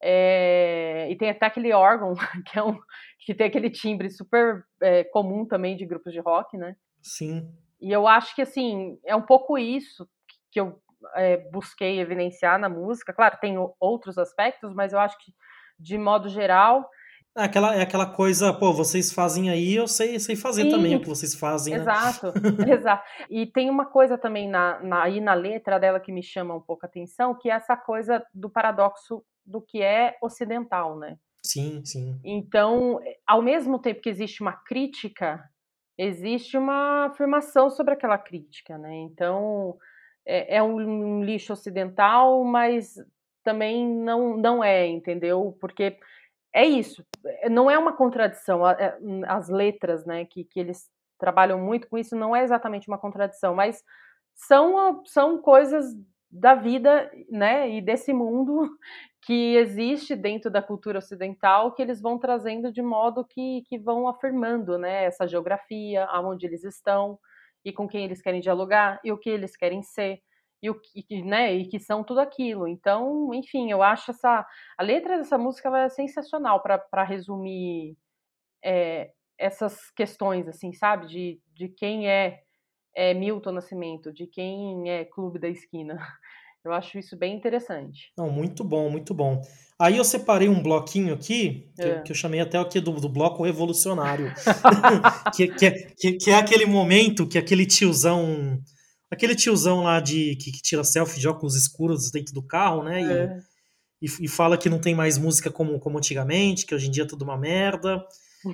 É, e tem até aquele órgão, que, é um, que tem aquele timbre super é, comum também de grupos de rock, né? Sim. E eu acho que, assim, é um pouco isso que eu é, busquei evidenciar na música. Claro, tem outros aspectos, mas eu acho que, de modo geral, é aquela, é aquela coisa, pô, vocês fazem aí, eu sei, sei fazer Sim, também o que vocês fazem. Né? Exato, exato. E tem uma coisa também na, na, aí na letra dela que me chama um pouco a atenção, que é essa coisa do paradoxo do que é ocidental, né? Sim, sim. Então, ao mesmo tempo que existe uma crítica, existe uma afirmação sobre aquela crítica, né? Então, é, é um, um lixo ocidental, mas também não, não é, entendeu? Porque é isso, eh, não é uma contradição. Eh, as letras, né, que, que eles trabalham muito com isso, não é exatamente uma contradição, mas são, são coisas da vida, né, e desse mundo que existe dentro da cultura ocidental que eles vão trazendo de modo que, que vão afirmando, né, essa geografia, aonde eles estão e com quem eles querem dialogar e o que eles querem ser e, o, e, né, e que são tudo aquilo. Então, enfim, eu acho essa. A letra dessa música é sensacional para resumir é, essas questões, assim, sabe? De, de quem é, é Milton Nascimento, de quem é Clube da Esquina. Eu acho isso bem interessante. Não, muito bom, muito bom. Aí eu separei um bloquinho aqui, que, É. eu, que eu chamei até aqui do, do bloco revolucionário. que, que, é- que, que é aquele momento que aquele tiozão. Aquele tiozão lá de que, que tira selfie de óculos escuros dentro do carro, né? E, É. e, e fala que não tem mais música como, como antigamente, que hoje em dia é tudo uma merda.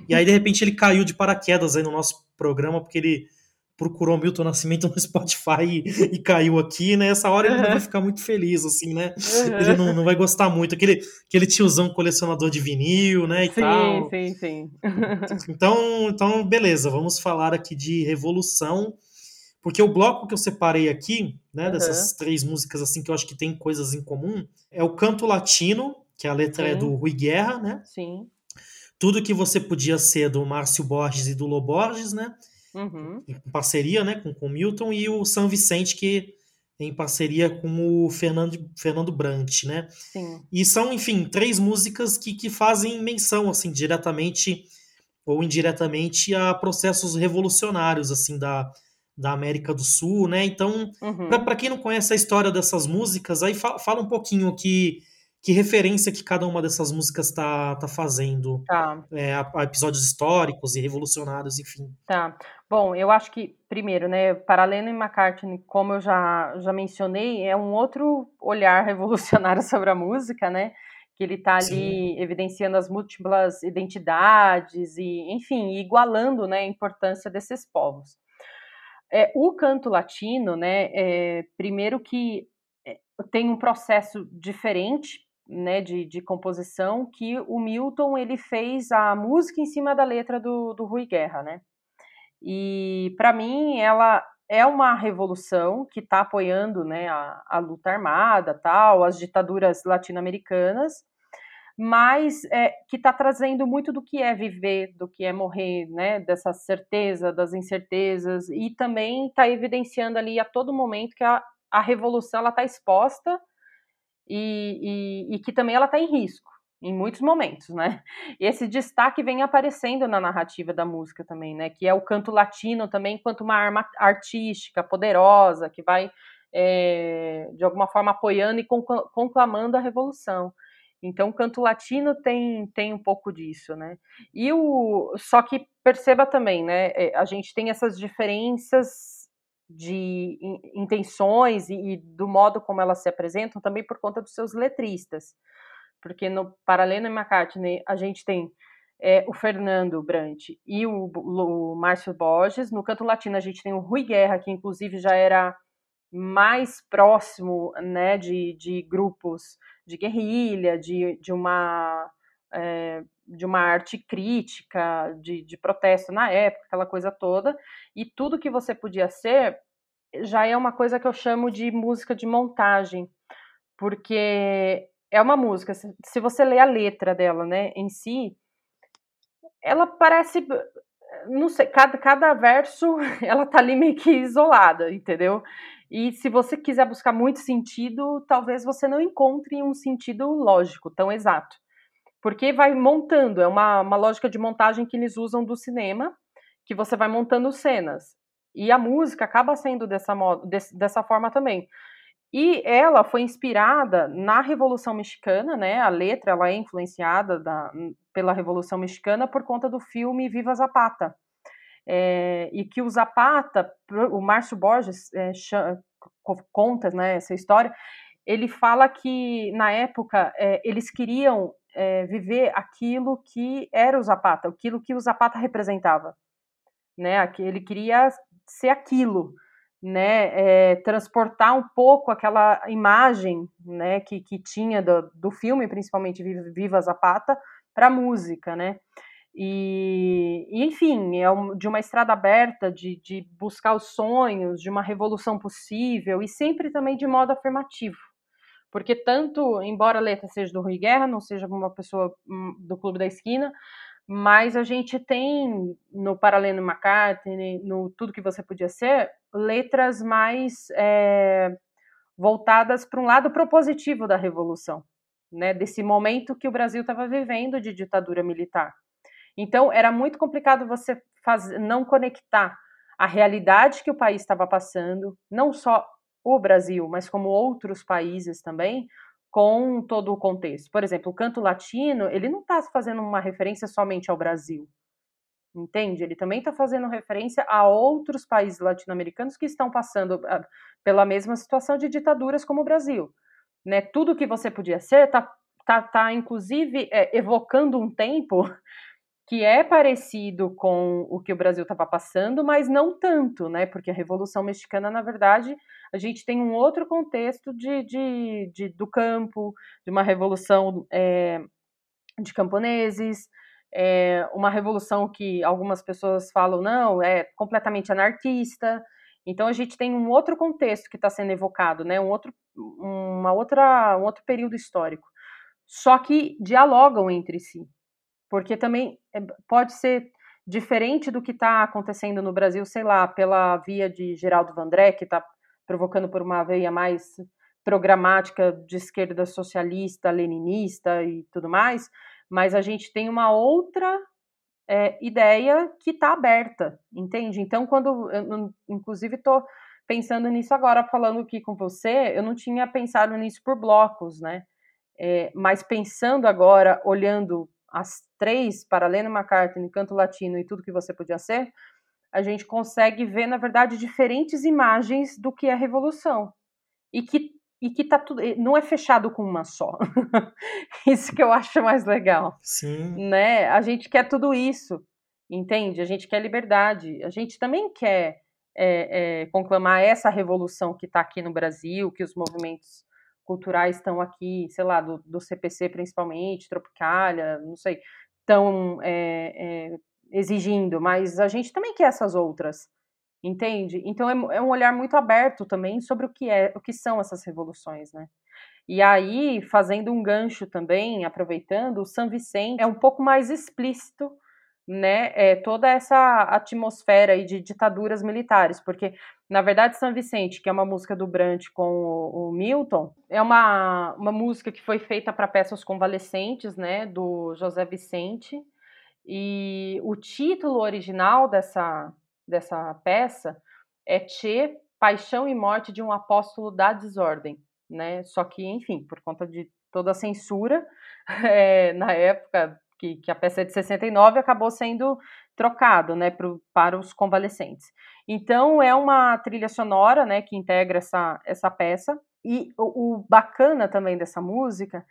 E aí, de repente, ele caiu de paraquedas aí no nosso programa, porque ele procurou Milton Nascimento no Spotify e, e caiu aqui, né? Essa hora ele não vai ficar muito feliz, assim, né? Ele não, não vai gostar muito. Aquele, aquele tiozão colecionador de vinil, né? E Sim, tal. sim, sim. Então, então, beleza, vamos falar aqui de Revolução, porque o bloco que eu separei aqui, né, Uhum. dessas três músicas assim que eu acho que tem coisas em comum, é o Canto Latino, que a letra é Sim. do Rui Guerra, né? Sim. Tudo que você podia ser do Márcio Borges e do Lô Borges, né? Uhum. Em parceria, né, com com o Milton e o São Vicente que é em parceria com o Fernando Fernando Brant, né? Sim. E são, enfim, três músicas que, que fazem menção, assim, diretamente ou indiretamente a processos revolucionários, assim, da, da América do Sul, né? Então, Uhum. para quem não conhece a história dessas músicas, aí fa- fala um pouquinho que, que referência que cada uma dessas músicas tá, tá fazendo Tá. é, a, a episódios históricos e revolucionários, enfim. Tá. Bom, eu acho que, primeiro, né, para Lennon e McCartney, como eu já, já mencionei, é um outro olhar revolucionário sobre a música, né? Que ele está ali evidenciando as múltiplas identidades e, enfim, igualando né, a importância desses povos. É, o canto latino, né, é, primeiro que é, tem um processo diferente né, de, de composição que o Milton ele fez a música em cima da letra do, do Rui Guerra, né? E para mim ela é uma revolução que está apoiando né, a, a, luta armada, tal, as ditaduras latino-americanas, mas é, que está trazendo muito do que é viver, do que é morrer, né, dessa certeza, das incertezas, e também está evidenciando ali a todo momento que a, a revolução está exposta e, e, e que também ela está em risco em muitos momentos, né? E esse destaque vem aparecendo na narrativa da música também, né? Que é o canto latino também, quanto uma arma artística poderosa que vai é, de alguma forma apoiando e conclamando a revolução. Então, o canto latino tem, tem um pouco disso, né? E o só que perceba também, né? A gente tem essas diferenças de intenções e, e do modo como elas se apresentam também por conta dos seus letristas porque no Paralelo e McCartney a gente tem é, o Fernando Brant e o, o Márcio Borges. No canto latino a gente tem o Rui Guerra, que inclusive já era mais próximo né, de, de grupos de guerrilha, de, de, uma, é, de uma arte crítica, de, de protesto na época, aquela coisa toda. E tudo que você podia ser já é uma coisa que eu chamo de música de montagem, porque é uma música, se você lê a letra dela, né, em si, ela parece, não sei, cada, cada verso, ela tá ali meio que isolada, entendeu? E se você quiser buscar muito sentido, talvez você não encontre um sentido lógico tão exato. Porque vai montando, é uma, uma lógica de montagem que eles usam do cinema, que você vai montando cenas. E a música acaba sendo dessa, dessa forma também. E ela foi inspirada na Revolução Mexicana, né? A letra ela é influenciada da, pela Revolução Mexicana por conta do filme Viva Zapata. É, e que o Zapata, o Márcio Borges é, conta né, essa história, ele fala que na época é, eles queriam viver aquilo que era o Zapata, aquilo que o Zapata representava. Né? Ele queria ser aquilo né, transportar um pouco aquela imagem né, que, que tinha do, do filme, principalmente Viva Zapata, para música, né? E, e enfim, é um, de uma estrada aberta, de, de buscar os sonhos, de uma revolução possível, e sempre também de modo afirmativo. Porque tanto, embora a letra seja do Rui Guerra, não seja uma pessoa do Clube da Esquina, mas a gente tem no Paralelo McCartney, no Tudo Que Você Podia Ser, letras mais é, voltadas para um lado propositivo da revolução, né? Desse momento que o Brasil estava vivendo de ditadura militar. Então era muito complicado você fazer, não conectar a realidade que o país estava passando, não só o Brasil, mas como outros países também, com todo o contexto. Por exemplo, o canto latino, ele não está fazendo uma referência somente ao Brasil, entende? Ele também está fazendo referência a outros países latino-americanos que estão passando ah, pela mesma situação de ditaduras como o Brasil. Né? Tudo que você podia ser está tá, tá, inclusive, é, evocando um tempo que é parecido com o que o Brasil estava passando, mas não tanto, né? Porque a Revolução Mexicana, na verdade, a gente tem um outro contexto de, de, de do campo, de uma revolução é, de camponeses, é, uma revolução que algumas pessoas falam, não, é completamente anarquista. Então a gente tem um outro contexto que está sendo evocado, né? Um outro, uma outra, um outro período histórico. Só que dialogam entre si porque também eh, pode ser diferente do que está acontecendo no Brasil, sei lá, pela via de Geraldo Vandré, que está provocando por uma veia mais programática de esquerda socialista, leninista e tudo mais, mas a gente tem uma outra é, ideia que está aberta, entende? Então, quando eu, inclusive, estou pensando nisso agora, falando aqui com você, eu não tinha pensado nisso por blocos, né? É, mas pensando agora, olhando as três, para Lennon McCartney, Canto Latino e tudo que você podia ser, a gente consegue ver, na verdade, diferentes imagens do que é revolução. E que, e que tá tudo, não é fechado com uma só. isso que eu acho mais legal. Sim. Né? A gente quer tudo isso, entende? A gente quer liberdade. A gente também quer é, é, conclamar essa revolução que está aqui no Brasil, que os movimentos culturais estão aqui, sei lá, do, do CPC principalmente, Tropicália, não sei, estão é, é, exigindo, mas a gente também quer essas outras, entende? Então é, é, um olhar muito aberto também sobre o que é, o que são essas revoluções, né? E aí, fazendo um gancho também, aproveitando, o São Vicente é um pouco mais explícito né, é, toda essa atmosfera aí de ditaduras militares, porque na verdade São Vicente, que é uma música do Brant com o, o Milton, é uma, uma música que foi feita para peças convalescentes, né, do José Vicente, e o título original dessa, dessa peça é Che, Paixão e Morte de um Apóstolo da Desordem, né, só que, enfim, por conta de toda a censura, é, na época que, que a peça é de 69 acabou sendo trocado, né, pro, para os convalescentes. Então é uma trilha sonora, né, que integra essa, essa peça e o, o bacana também dessa música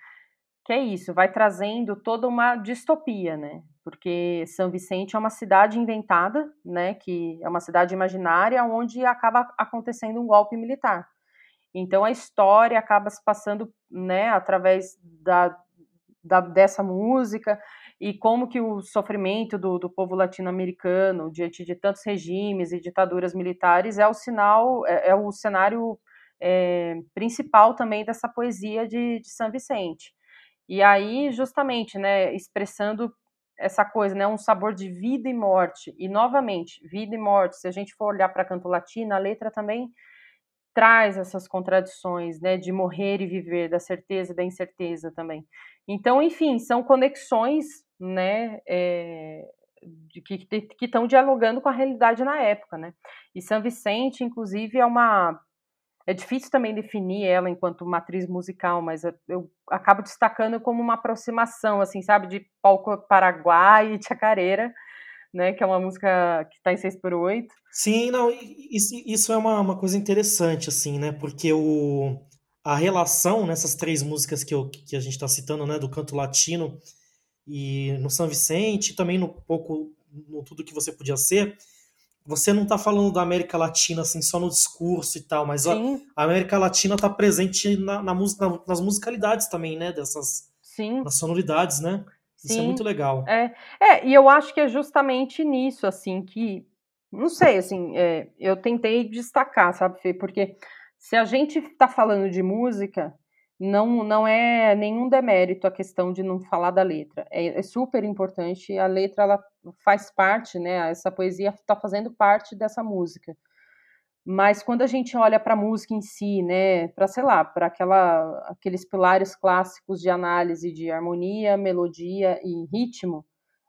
que é isso, vai trazendo toda uma distopia, né? Porque São Vicente é uma cidade inventada, né? Que é uma cidade imaginária onde acaba acontecendo um golpe militar. Então a história acaba se passando, né? Através da, da dessa música e como que o sofrimento do, do povo latino-americano diante de tantos regimes e ditaduras militares é o sinal, é, é o cenário é, principal também dessa poesia de, de São Vicente. E aí, justamente, né, expressando essa coisa, né, um sabor de vida e morte. E novamente, vida e morte. Se a gente for olhar para canto latino, a letra também traz essas contradições, né, de morrer e viver, da certeza e da incerteza também. Então, enfim, são conexões né, é, de, que estão dialogando com a realidade na época, né? E São Vicente, inclusive, é uma é difícil também definir ela enquanto matriz musical, mas eu acabo destacando como uma aproximação, assim, sabe, de palco Paraguai e Chacareira, né, que é uma música que está em 6 por 8 Sim, não, isso, isso é uma, uma coisa interessante, assim, né, porque o, a relação nessas três músicas que, eu, que a gente está citando, né, do canto latino, e no São Vicente, também no pouco no tudo que você podia ser, você não está falando da América Latina assim só no discurso e tal, mas a, a, América Latina está presente na, na, na, nas musicalidades também, né? Dessas Sim. nas sonoridades, né? Isso é Sim. é muito legal. É, é, e eu acho que é justamente nisso, assim, que não sei, assim, é, eu tentei destacar, sabe, Fê? Porque se a gente está falando de música, não, não é nenhum demérito a questão de não falar da letra. É, é super importante. A letra ela faz parte, né? Essa poesia está fazendo parte dessa música. Mas quando a gente olha para a música em si, né, para sei lá, para aquela aqueles pilares clássicos de análise de harmonia, melodia e ritmo,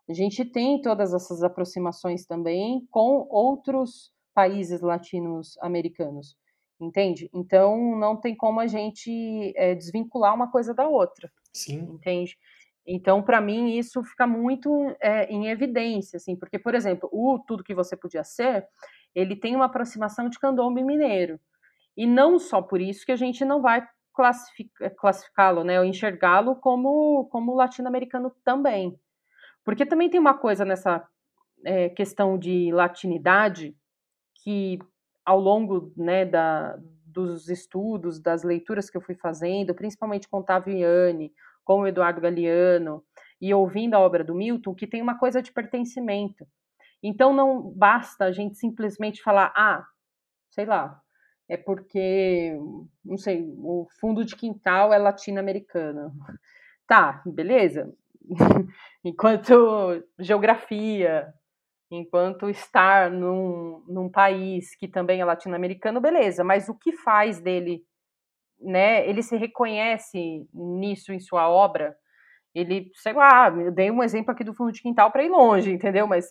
a gente tem todas essas aproximações também com outros países latinos-americanos. Entende? Então não tem como a gente é, desvincular uma coisa da outra. Sim. Entende? Então, para mim, isso fica muito é, em evidência, assim, porque, por exemplo, o Tudo Que Você Podia Ser, ele tem uma aproximação de candombe mineiro. E não só por isso que a gente não vai classificá-lo, né, ou enxergá-lo como, como latino-americano também. Porque também tem uma coisa nessa é, questão de latinidade que, ao longo né, da, dos estudos, das leituras que eu fui fazendo, principalmente com Otávio com o Eduardo Galeano, e ouvindo a obra do Milton, que tem uma coisa de pertencimento. Então não basta a gente simplesmente falar, ah, sei lá, é porque, não sei, o fundo de quintal é latino-americano. Tá, beleza. enquanto geografia, enquanto estar num, num país que também é latino-americano, beleza, mas o que faz dele, né? Ele se reconhece nisso em sua obra. Ele, sei lá, eu dei um exemplo aqui do fundo de quintal para ir longe, entendeu? Mas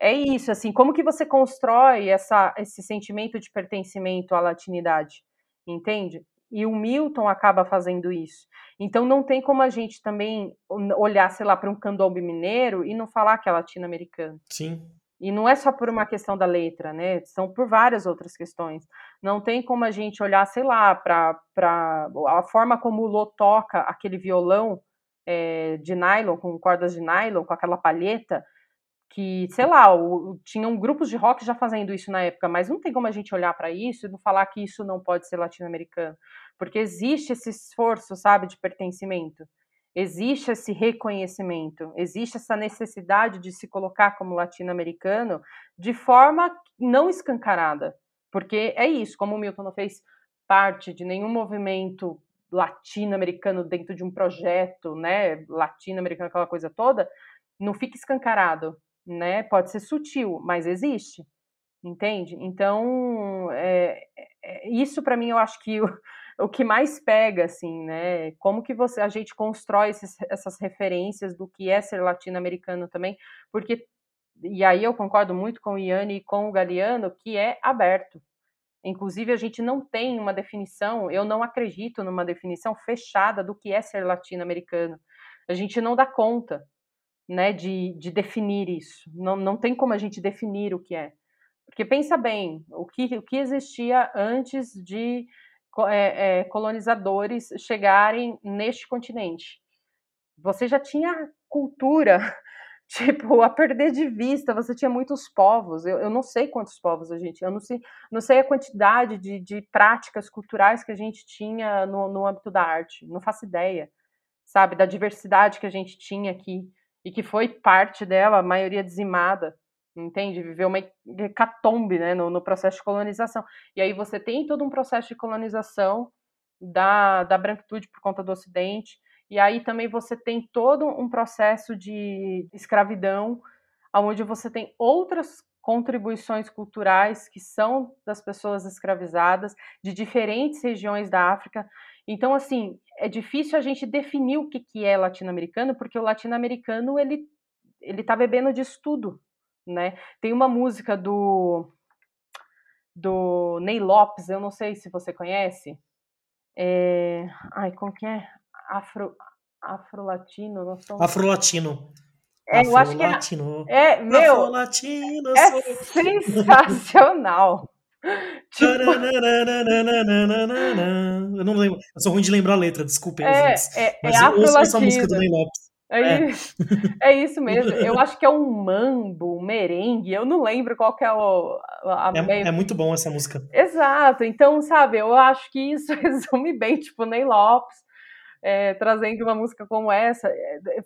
é isso, assim, como que você constrói essa, esse sentimento de pertencimento à latinidade, entende? E o Milton acaba fazendo isso. Então não tem como a gente também olhar, sei lá, para um candombe mineiro e não falar que é latino-americano. Sim. E não é só por uma questão da letra, né? São por várias outras questões. Não tem como a gente olhar, sei lá, para a forma como o Lô toca aquele violão é, de nylon, com cordas de nylon, com aquela palheta, que, sei lá, o, tinham grupos de rock já fazendo isso na época, mas não tem como a gente olhar para isso e não falar que isso não pode ser latino-americano, porque existe esse esforço, sabe, de pertencimento, existe esse reconhecimento, existe essa necessidade de se colocar como latino-americano de forma não escancarada, porque é isso, como o Milton não fez parte de nenhum movimento latino-americano dentro de um projeto, né, latino-americano, aquela coisa toda, não fica escancarado, né? Pode ser sutil, mas existe, entende? Então, é, é, isso para mim eu acho que o, o que mais pega, assim, né? Como que você, a gente constrói esses, essas referências do que é ser latino-americano também, porque e aí eu concordo muito com o Iane e com o Galeano, que é aberto. Inclusive, a gente não tem uma definição, eu não acredito numa definição fechada do que é ser latino-americano. A gente não dá conta né, de, de definir isso. Não, não tem como a gente definir o que é. Porque pensa bem, o que, o que existia antes de é, é, colonizadores chegarem neste continente? Você já tinha cultura, tipo, a perder de vista, você tinha muitos povos, eu, eu não sei quantos povos a gente, eu não sei, não sei a quantidade de, de práticas culturais que a gente tinha no, no âmbito da arte, não faço ideia, sabe, da diversidade que a gente tinha aqui e que foi parte dela, a maioria dizimada, entende? Viveu uma hecatombe né, no, no, processo de colonização. E aí você tem todo um processo de colonização da, da branquitude por conta do Ocidente, e aí também você tem todo um processo de escravidão, onde você tem outras contribuições culturais que são das pessoas escravizadas de diferentes regiões da África. Então, assim, é difícil a gente definir o que, que é latino-americano, porque o latino-americano, ele, ele tá bebendo de estudo, né? Tem uma música do, do Ney Lopes, eu não sei se você conhece, é... Ai, como que é? Afro... Afro-latino? Afro-latino. É, eu acho que é, é meu, Afro-latino, é sensacional. Tipo... Eu não lembro. Eu sou ruim de lembrar a letra, desculpem. É, é, Mas é eu ouço essa música do Ney Lopes. É, é. Isso, é isso mesmo. Eu acho que é um mambo, um merengue. Eu não lembro qual que é o. A, é, é, muito bom essa música. Exato. Então, sabe, eu acho que isso resume bem, tipo, Ney Lopes é, trazendo uma música como essa.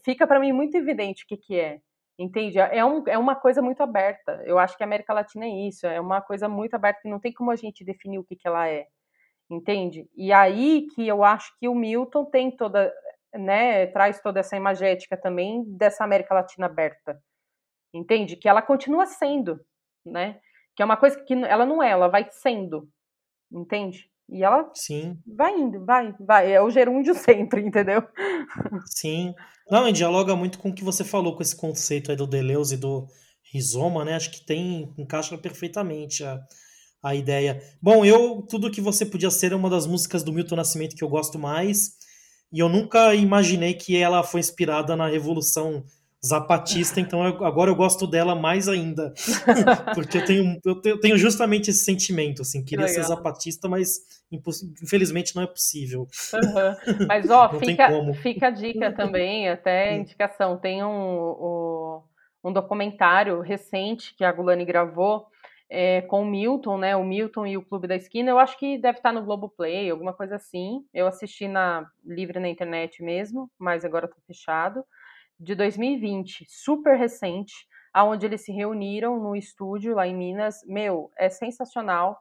Fica para mim muito evidente o que, que é. Entende? É, um, é uma coisa muito aberta. Eu acho que a América Latina é isso, é uma coisa muito aberta e não tem como a gente definir o que, que ela é. Entende? E aí que eu acho que o Milton tem toda, né, traz toda essa imagética também dessa América Latina aberta. Entende? Que ela continua sendo, né? Que é uma coisa que ela não é, ela vai sendo. Entende? E ela Sim. vai indo, vai, vai. É o gerúndio sempre, entendeu? Sim. Não, e dialoga muito com o que você falou, com esse conceito aí do Deleuze e do rizoma, né? Acho que tem, encaixa perfeitamente a, a ideia. Bom, eu, Tudo Que Você Podia Ser é uma das músicas do Milton Nascimento que eu gosto mais, e eu nunca imaginei que ela foi inspirada na Revolução Zapatista, então eu, agora eu gosto dela mais ainda, porque eu tenho, eu tenho justamente esse sentimento, assim, queria ser zapatista, mas infelizmente não é possível. Uhum. Mas, ó, fica, fica a dica também, até indicação, tem um, um, um documentário recente que a Gulani gravou, é, com o Milton, né? O Milton e o Clube da Esquina. Eu acho que deve estar no Globoplay, alguma coisa assim. Eu assisti na livre na internet mesmo, mas agora está fechado. De 2020, super recente, aonde eles se reuniram no estúdio lá em Minas. Meu, é sensacional.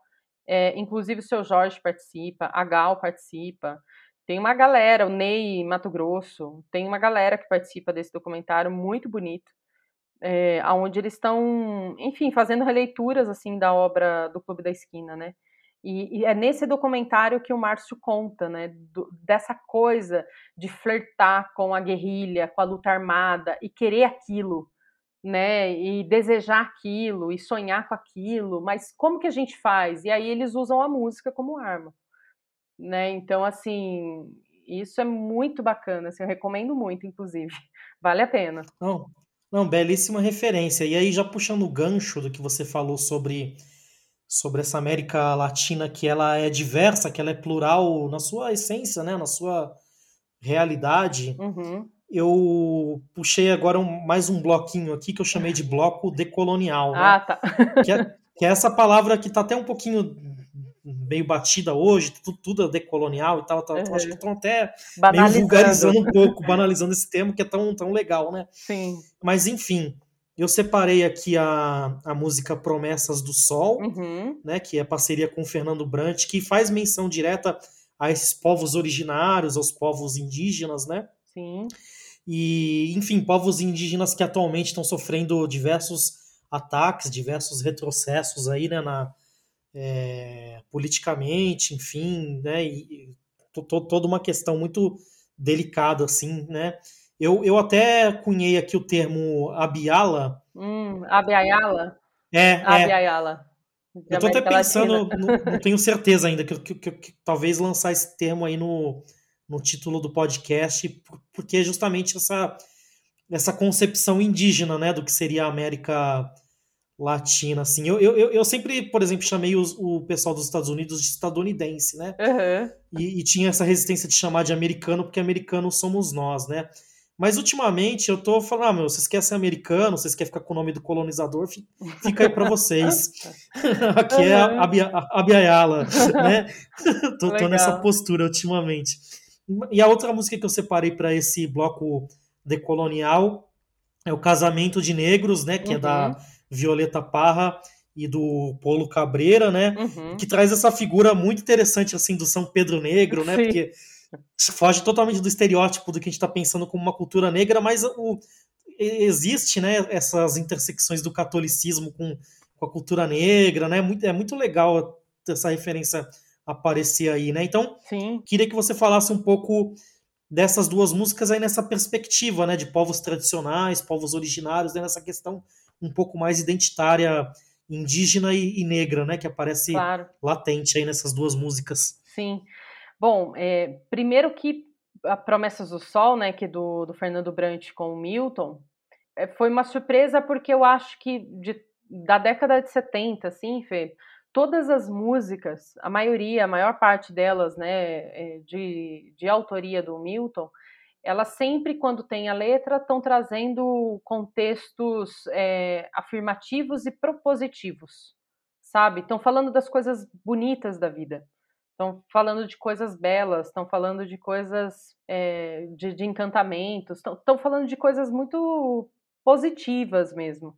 É, inclusive o seu Jorge participa, a Gal participa. Tem uma galera, o Ney Mato Grosso, tem uma galera que participa desse documentário muito bonito é, onde eles estão, enfim, fazendo releituras assim da obra do Clube da Esquina, né? E, e é nesse documentário que o Márcio conta, né, do, dessa coisa de flertar com a guerrilha, com a luta armada e querer aquilo, né, e desejar aquilo e sonhar com aquilo, mas como que a gente faz? E aí eles usam a música como arma, né? Então assim, isso é muito bacana, assim, eu recomendo muito, inclusive, vale a pena. Não, não, belíssima referência. E aí, já puxando o gancho do que você falou sobre, sobre essa América Latina, que ela é diversa, que ela é plural na sua essência, né? na sua realidade, uhum. eu puxei agora um, mais um bloquinho aqui que eu chamei de bloco decolonial. Né? Ah, tá. que, é, que é essa palavra que está até um pouquinho meio batida hoje, tudo, tudo é decolonial e tal, tal uhum. acho que estão até meio vulgarizando um pouco, banalizando esse termo que é tão, tão legal, né? Sim. Mas enfim, eu separei aqui a, a música Promessas do Sol, uhum. né, que é parceria com o Fernando Brant, que faz menção direta a esses povos originários, aos povos indígenas, né? Sim. E, enfim, povos indígenas que atualmente estão sofrendo diversos ataques, diversos retrocessos aí, né, na, é, politicamente, enfim, né, e, e toda uma questão muito delicada, assim, né, eu, eu até cunhei aqui o termo abiala. Hum, abiala? É, abiala. É. Eu tô até pensando, não, não, tenho certeza ainda, que, que, que, que, talvez lançar esse termo aí no, no título do podcast, porque é justamente essa, essa concepção indígena, né, do que seria a América Latina, assim. Eu, eu, eu sempre, por exemplo, chamei os, o pessoal dos Estados Unidos de estadunidense, né? Uhum. E, e, tinha essa resistência de chamar de americano, porque americanos somos nós, né? Mas ultimamente eu tô falando, ah, meu, vocês querem ser americano, vocês querem ficar com o nome do colonizador, fica aí para vocês. Aqui é a, a, a Biayala, né? tô, tô, nessa postura ultimamente. E a outra música que eu separei para esse bloco decolonial é o Casamento de Negros, né? Que uhum. é da uhum. Violeta Parra e do Polo Cabreira, né? Uhum. Que traz essa figura muito interessante assim do São Pedro Negro, né? Sim. Porque foge totalmente do estereótipo do que a gente está pensando como uma cultura negra, mas o, existe né, essas intersecções do catolicismo com, com a cultura negra, né? Muito, é muito legal essa referência aparecer aí, né? Então, Sim. queria que você falasse um pouco dessas duas músicas aí nessa perspectiva, né? De povos tradicionais, povos originários, né, nessa questão um pouco mais identitária, indígena e, e negra, né? Que aparece claro. latente aí nessas duas músicas. Sim. Bom, é, primeiro que a Promessas do Sol, né, que é do, do Fernando Brant com o Milton, é, foi uma surpresa porque eu acho que de, da década de 70, assim, Fê, todas as músicas, a maioria, a maior parte delas, né, é, de, de autoria do Milton, elas sempre, quando tem a letra, estão trazendo contextos é, afirmativos e propositivos, sabe? Estão falando das coisas bonitas da vida estão falando de coisas belas, estão falando de coisas é, de, de, encantamentos, estão falando de coisas muito positivas mesmo.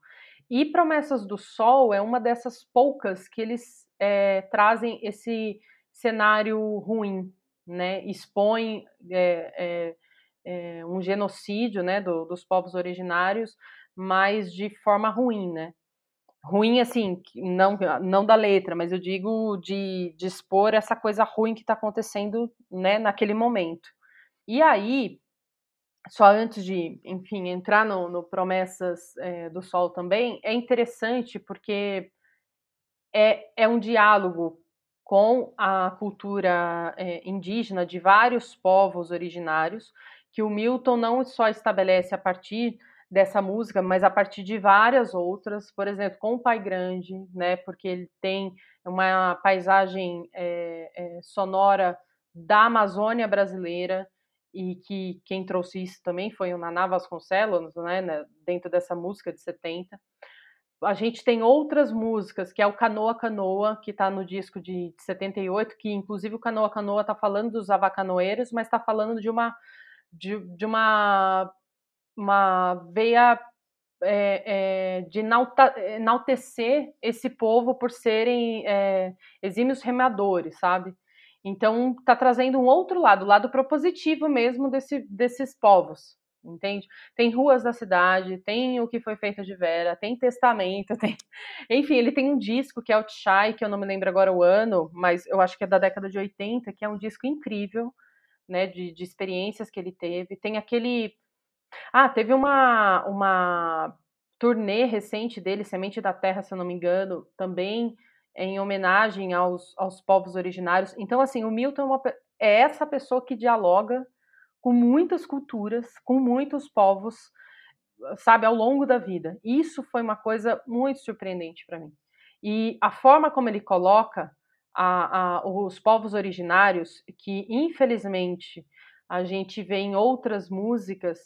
E Promessas do Sol é uma dessas poucas que eles é, trazem esse cenário ruim, né? Expõe é, um genocídio, né, do, dos povos originários, mas de forma ruim, né? Ruim assim, não, não da letra, mas eu digo de, de expor essa coisa ruim que está acontecendo né, naquele momento. E aí, só antes de, enfim, entrar no, no Promessas é, do Sol também, é interessante porque é, é um diálogo com a cultura é, indígena de vários povos originários, que o Milton não só estabelece a partir dessa música, mas a partir de várias outras, por exemplo, com o Pai Grande, né, porque ele tem uma paisagem é, é, sonora da Amazônia brasileira, e que quem trouxe isso também foi o Naná Vasconcelos, né, né, dentro dessa música de 70. A gente tem outras músicas, que é o Canoa Canoa, que está no disco de 78, que inclusive o Canoa Canoa está falando dos avacanoeiros, mas está falando de uma de, de uma uma veia é, é, de enaltecer esse povo por serem é, exímios remadores, sabe? Então, está trazendo um outro lado, o lado propositivo mesmo desse, desses povos, entende? Tem ruas da cidade, tem o que foi feito de Vera, tem testamento, tem... Enfim, ele tem um disco que é o Chai, que eu não me lembro agora o ano, mas eu acho que é da década de 80, que é um disco incrível, né, de, de experiências que ele teve. Tem aquele ah, teve uma, uma turnê recente dele, Semente da Terra, se eu não me engano, também em homenagem aos, aos povos originários. Então, assim, o Milton é, uma, é essa pessoa que dialoga com muitas culturas, com muitos povos, sabe, ao longo da vida. Isso foi uma coisa muito surpreendente para mim. E a forma como ele coloca a, a, os povos originários, que infelizmente a gente vê em outras músicas,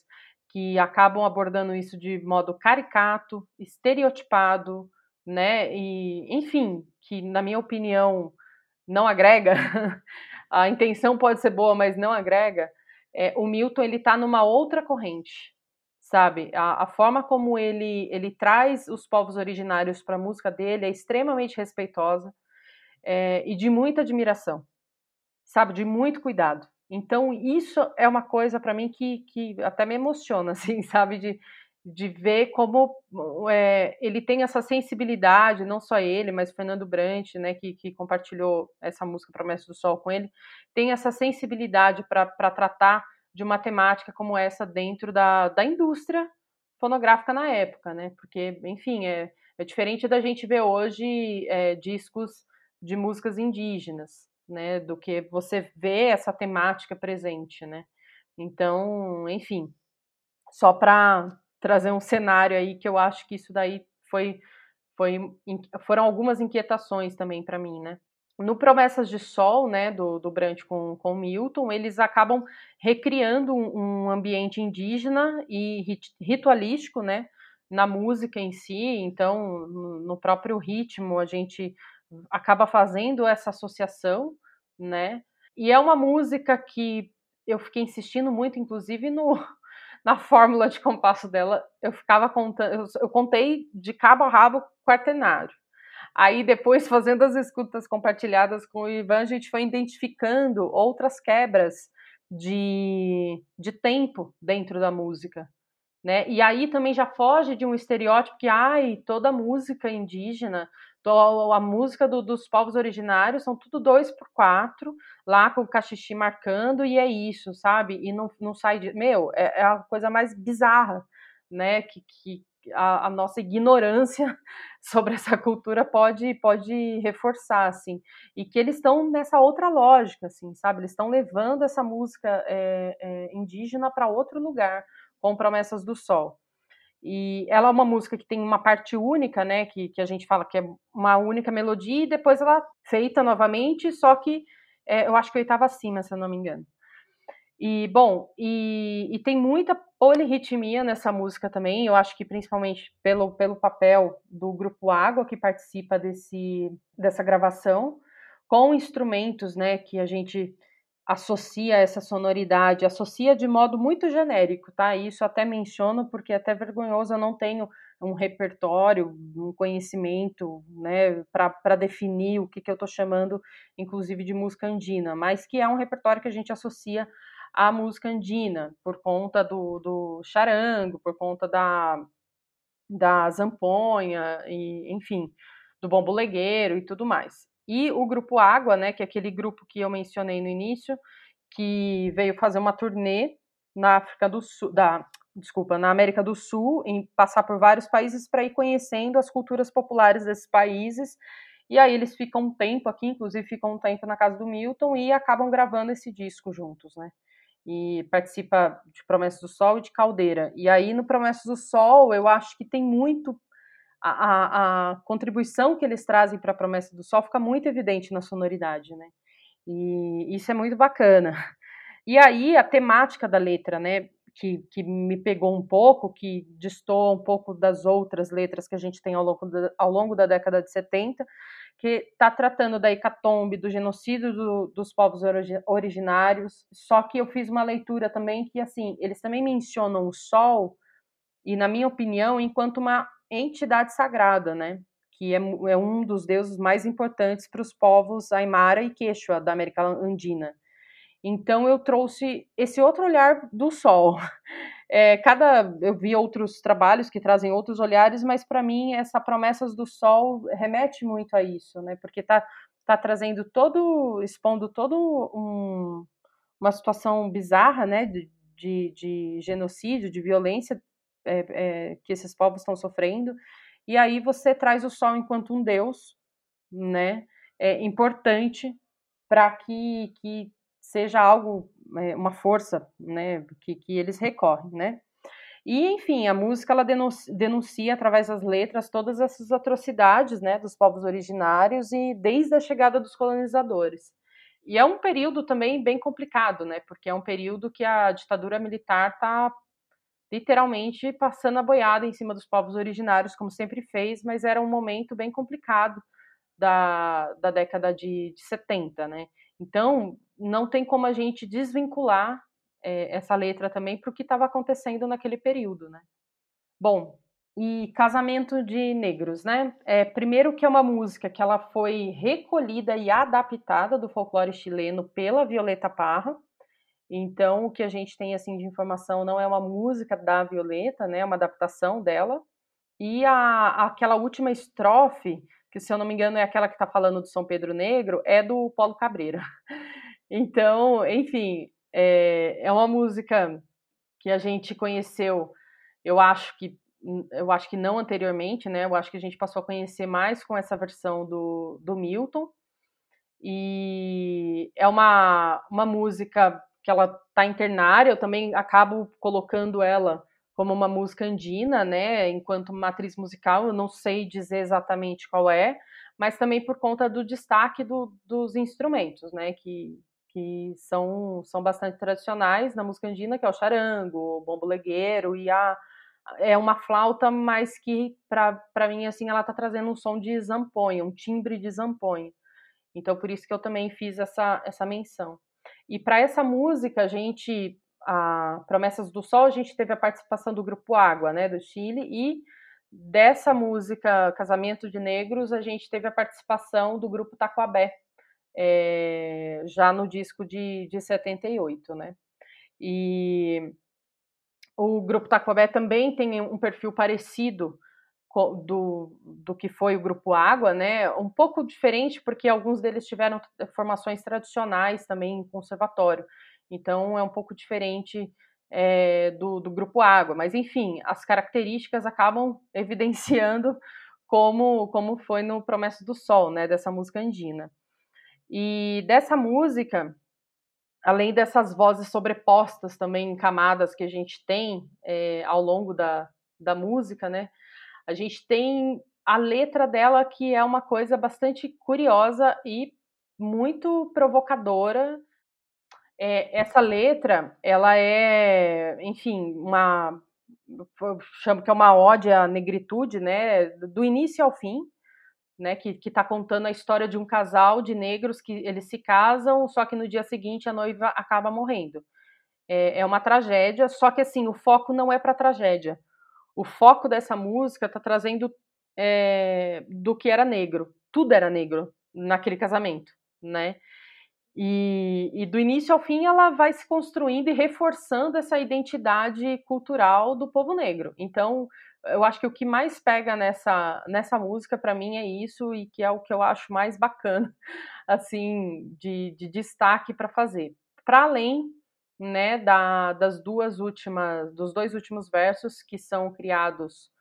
que acabam abordando isso de modo caricato, estereotipado, né? E, enfim, que na minha opinião não agrega. a intenção pode ser boa, mas não agrega. É, o Milton ele está numa outra corrente, sabe? A, a, forma como ele ele traz os povos originários para a música dele é extremamente respeitosa é, e de muita admiração, sabe? De muito cuidado. Então, isso é uma coisa para mim que, que até me emociona, assim, sabe? De, de ver como é, ele tem essa sensibilidade, não só ele, mas Fernando Brant, né, que, que compartilhou essa música Promessa do Sol com ele, tem essa sensibilidade para tratar de uma temática como essa dentro da, da indústria fonográfica na época, né? Porque, enfim, é, é diferente da gente ver hoje é, discos de músicas indígenas né, do que você vê essa temática presente, né? Então, enfim, só para trazer um cenário aí que eu acho que isso daí foi, foi foram algumas inquietações também para mim, né? No Promessas de Sol, né, do, do Brant com, com Milton, eles acabam recriando um, um ambiente indígena e ritualístico, né, na música em si. Então, no próprio ritmo, a gente acaba fazendo essa associação, né? E é uma música que eu fiquei insistindo muito, inclusive no, na fórmula de compasso dela, eu ficava contando, eu, contei de cabo a rabo quaternário. Aí depois, fazendo as escutas compartilhadas com o Ivan, a gente foi identificando outras quebras de, de tempo dentro da música. Né? E aí também já foge de um estereótipo que ai, toda música indígena então, a música do, dos povos originários são tudo dois por quatro, lá com o cachixi marcando, e é isso, sabe? E não, não sai de. Meu, é, é a coisa mais bizarra, né? Que, que a, a, nossa ignorância sobre essa cultura pode, pode reforçar, assim. E que eles estão nessa outra lógica, assim, sabe? Eles estão levando essa música é, é, indígena para outro lugar, com promessas do sol. E ela é uma música que tem uma parte única, né? Que, que a gente fala que é uma única melodia, e depois ela feita novamente, só que é, eu acho que oitava acima, se eu não me engano. E, bom, e, e, tem muita polirritmia nessa música também, eu acho que principalmente pelo, pelo papel do Grupo Água, que participa desse, dessa gravação, com instrumentos, né, que a gente associa essa sonoridade, associa de modo muito genérico, tá? Isso até menciono porque é até vergonhoso, eu não tenho um repertório, um conhecimento, né, para definir o que, que eu estou chamando, inclusive, de música andina, mas que é um repertório que a gente associa à música andina, por conta do, do charango, por conta da, da zamponha, e, enfim, do bombo legueiro e tudo mais. E o grupo Água, né, que é aquele grupo que eu mencionei no início, que veio fazer uma turnê na África do Sul, da, desculpa, na América do Sul, em passar por vários países para ir conhecendo as culturas populares desses países E aí eles ficam um tempo aqui, inclusive ficam um tempo na casa do Milton e acabam gravando esse disco juntos, né? E participa de Promessas do Sol e de Caldeira. E aí no Promessas do Sol eu acho que tem muito a, a, contribuição que eles trazem para a Promessa do Sol fica muito evidente na sonoridade, né? E isso é muito bacana. E aí a temática da letra, né? Que, que me pegou um pouco, que distou um pouco das outras letras que a gente tem ao longo da, ao longo da década de 70, que está tratando da hecatombe, do genocídio do, dos povos originários. Só que eu fiz uma leitura também que, assim, eles também mencionam o sol, e na minha opinião, enquanto uma entidade sagrada, né? Que é, é um dos deuses mais importantes para os povos Aymara e Quechua da América Andina. Então eu trouxe esse outro olhar do sol. É, cada eu vi outros trabalhos que trazem outros olhares, mas para mim essa promessas do sol remete muito a isso, né? Porque tá tá trazendo todo, expondo todo um, uma situação bizarra, né? De, de, de genocídio, de violência é, é, que esses povos estão sofrendo. E aí você traz o sol enquanto um deus, né? É importante para que, que seja algo, é, uma força, né? Que, que eles recorrem, né? E, enfim, a música ela denuncia, denuncia, através das letras todas essas atrocidades né, dos povos originários e desde a chegada dos colonizadores. E é um período também bem complicado, né? Porque é um período que a ditadura militar está literalmente passando a boiada em cima dos povos originários, como sempre fez, mas era um momento bem complicado da, da década de, de 70, né? Então, não tem como a gente desvincular é, essa letra também para o que estava acontecendo naquele período, né? Bom, e Casamento de Negros, né? É, primeiro que é uma música que ela foi recolhida e adaptada do folclore chileno pela Violeta Parra, então, o que a gente tem assim de informação não é uma música da Violeta, né, é uma adaptação dela. E a, aquela última estrofe, que se eu não me engano é aquela que está falando do São Pedro Negro, é do Paulo Cabreira. Então, enfim, é, é uma música que a gente conheceu, eu acho que eu acho que não anteriormente, né? Eu acho que a gente passou a conhecer mais com essa versão do, do Milton. E é uma, uma música que ela está internária, eu também acabo colocando ela como uma música andina, né, enquanto matriz musical, eu não sei dizer exatamente qual é, mas também por conta do destaque do, dos instrumentos, né, que, que são, são bastante tradicionais na música andina, que é o charango, o bombo legueiro e a é uma flauta, mas que para mim assim ela está trazendo um som de zamponha, um timbre de zamponha. Então por isso que eu também fiz essa essa menção. E para essa música, a gente, a Promessas do Sol, a gente teve a participação do Grupo Água, né, do Chile, e dessa música Casamento de Negros, a gente teve a participação do Grupo Taquabé, é, já no disco de, de 78, né. E o Grupo Taquabé também tem um perfil parecido do, do que foi o Grupo Água, né? Um pouco diferente, porque alguns deles tiveram formações tradicionais também em conservatório. Então é um pouco diferente é, do, do Grupo Água. Mas, enfim, as características acabam evidenciando como, como foi no Promessa do Sol, né? Dessa música andina. E dessa música, além dessas vozes sobrepostas também em camadas que a gente tem é, ao longo da, da música, né? A gente tem a letra dela que é uma coisa bastante curiosa e muito provocadora. É, essa letra, ela é, enfim, uma eu chamo que é uma ode à negritude, né, do início ao fim, né, que está contando a história de um casal de negros que eles se casam, só que no dia seguinte a noiva acaba morrendo. É, é uma tragédia, só que assim o foco não é para tragédia o foco dessa música está trazendo é, do que era negro. Tudo era negro naquele casamento, né? E, e, do início ao fim ela vai se construindo e reforçando essa identidade cultural do povo negro. Então, eu acho que o que mais pega nessa, nessa música para mim é isso e que é o que eu acho mais bacana, assim, de, de destaque para fazer. Para além né, da, das duas últimas, dos dois últimos versos que são criados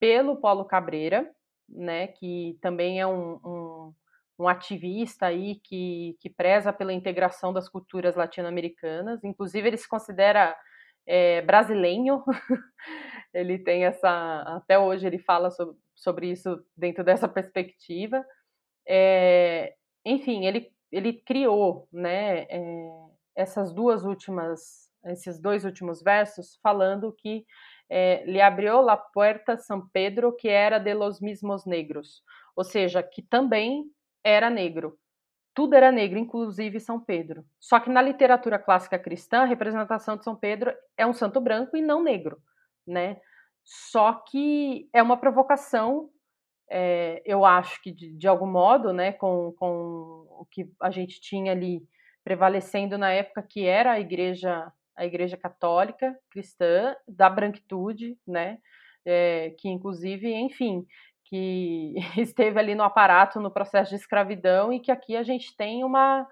pelo Paulo Cabreira, né, que também é um, um, um ativista aí que, que preza pela integração das culturas latino-americanas. Inclusive, ele se considera é, brasileiro. ele tem essa. Até hoje ele fala sobre, sobre isso dentro dessa perspectiva. É, enfim, ele, ele criou né, é, essas duas últimas, esses dois últimos versos, falando que é, lhe abriu la puerta San Pedro, que era de los mismos negros, ou seja, que também era negro. Tudo era negro, inclusive São Pedro. Só que na literatura clássica cristã, a representação de São Pedro é um santo branco e não negro, né? Só que é uma provocação, é, eu acho que de, de, algum modo, né, com, com o que a gente tinha ali prevalecendo na época, que era a igreja, a igreja católica cristã da branquitude, né, é, que inclusive, enfim, que esteve ali no aparato no processo de escravidão e que aqui a gente tem uma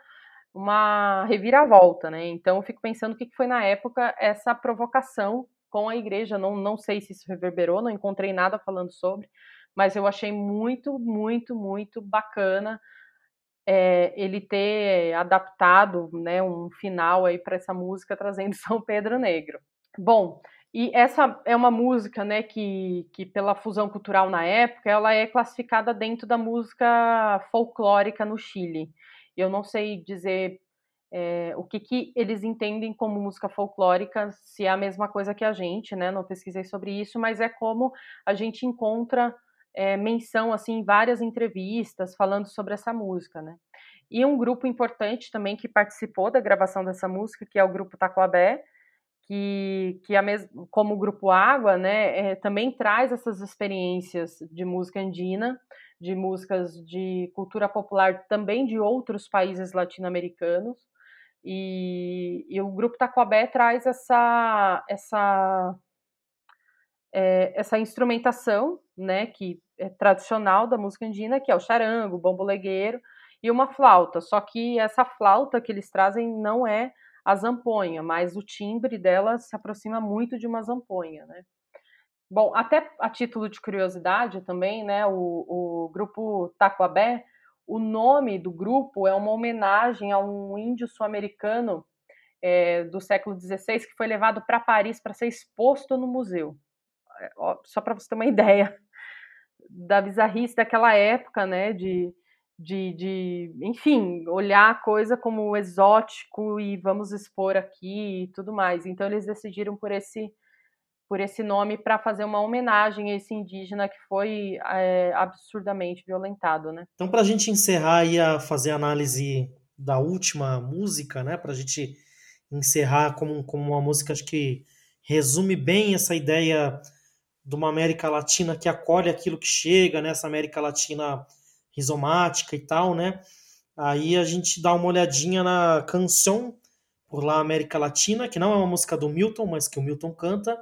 uma reviravolta, né? Então eu fico pensando o que foi na época essa provocação com a igreja. Não, não sei se isso reverberou, não encontrei nada falando sobre, mas eu achei muito, muito, muito bacana é, ele ter adaptado né, um final aí para essa música trazendo São Pedro Negro. Bom, e essa é uma música né, que, que, pela fusão cultural na época, ela é classificada dentro da música folclórica no Chile. Eu não sei dizer é, o que, que eles entendem como música folclórica, se é a mesma coisa que a gente, né? Não pesquisei sobre isso, mas é como a gente encontra é, menção assim em várias entrevistas falando sobre essa música, né? E um grupo importante também que participou da gravação dessa música, que é o grupo Taquabé, que, que a mes... como o grupo Água, né, é, também traz essas experiências de música andina, de músicas de cultura popular também de outros países latino-americanos, e, e o grupo Taquabé traz essa, essa, é, essa instrumentação, né, que é tradicional da música andina, que é o charango, o bombolegueiro e uma flauta. Só que essa flauta que eles trazem não é a zamponha, mas o timbre dela se aproxima muito de uma zamponha, né? Bom, até a título de curiosidade também, né, o, o grupo Taquabé o nome do grupo é uma homenagem a um índio sul-americano é, do século XVI que foi levado para Paris para ser exposto no museu. É, só para você ter uma ideia da bizarrice daquela época, né? De, de, de, enfim, olhar a coisa como exótico e vamos expor aqui e tudo mais. Então eles decidiram por esse por esse nome para fazer uma homenagem a esse indígena que foi é, absurdamente violentado, né? Então, para a gente encerrar e a fazer a análise da última música, né? Para a gente encerrar como, como uma música acho que resume bem essa ideia de uma América Latina que acolhe aquilo que chega, né? Essa América Latina rizomática e tal, né? Aí a gente dá uma olhadinha na canção por lá América Latina, que não é uma música do Milton, mas que o Milton canta,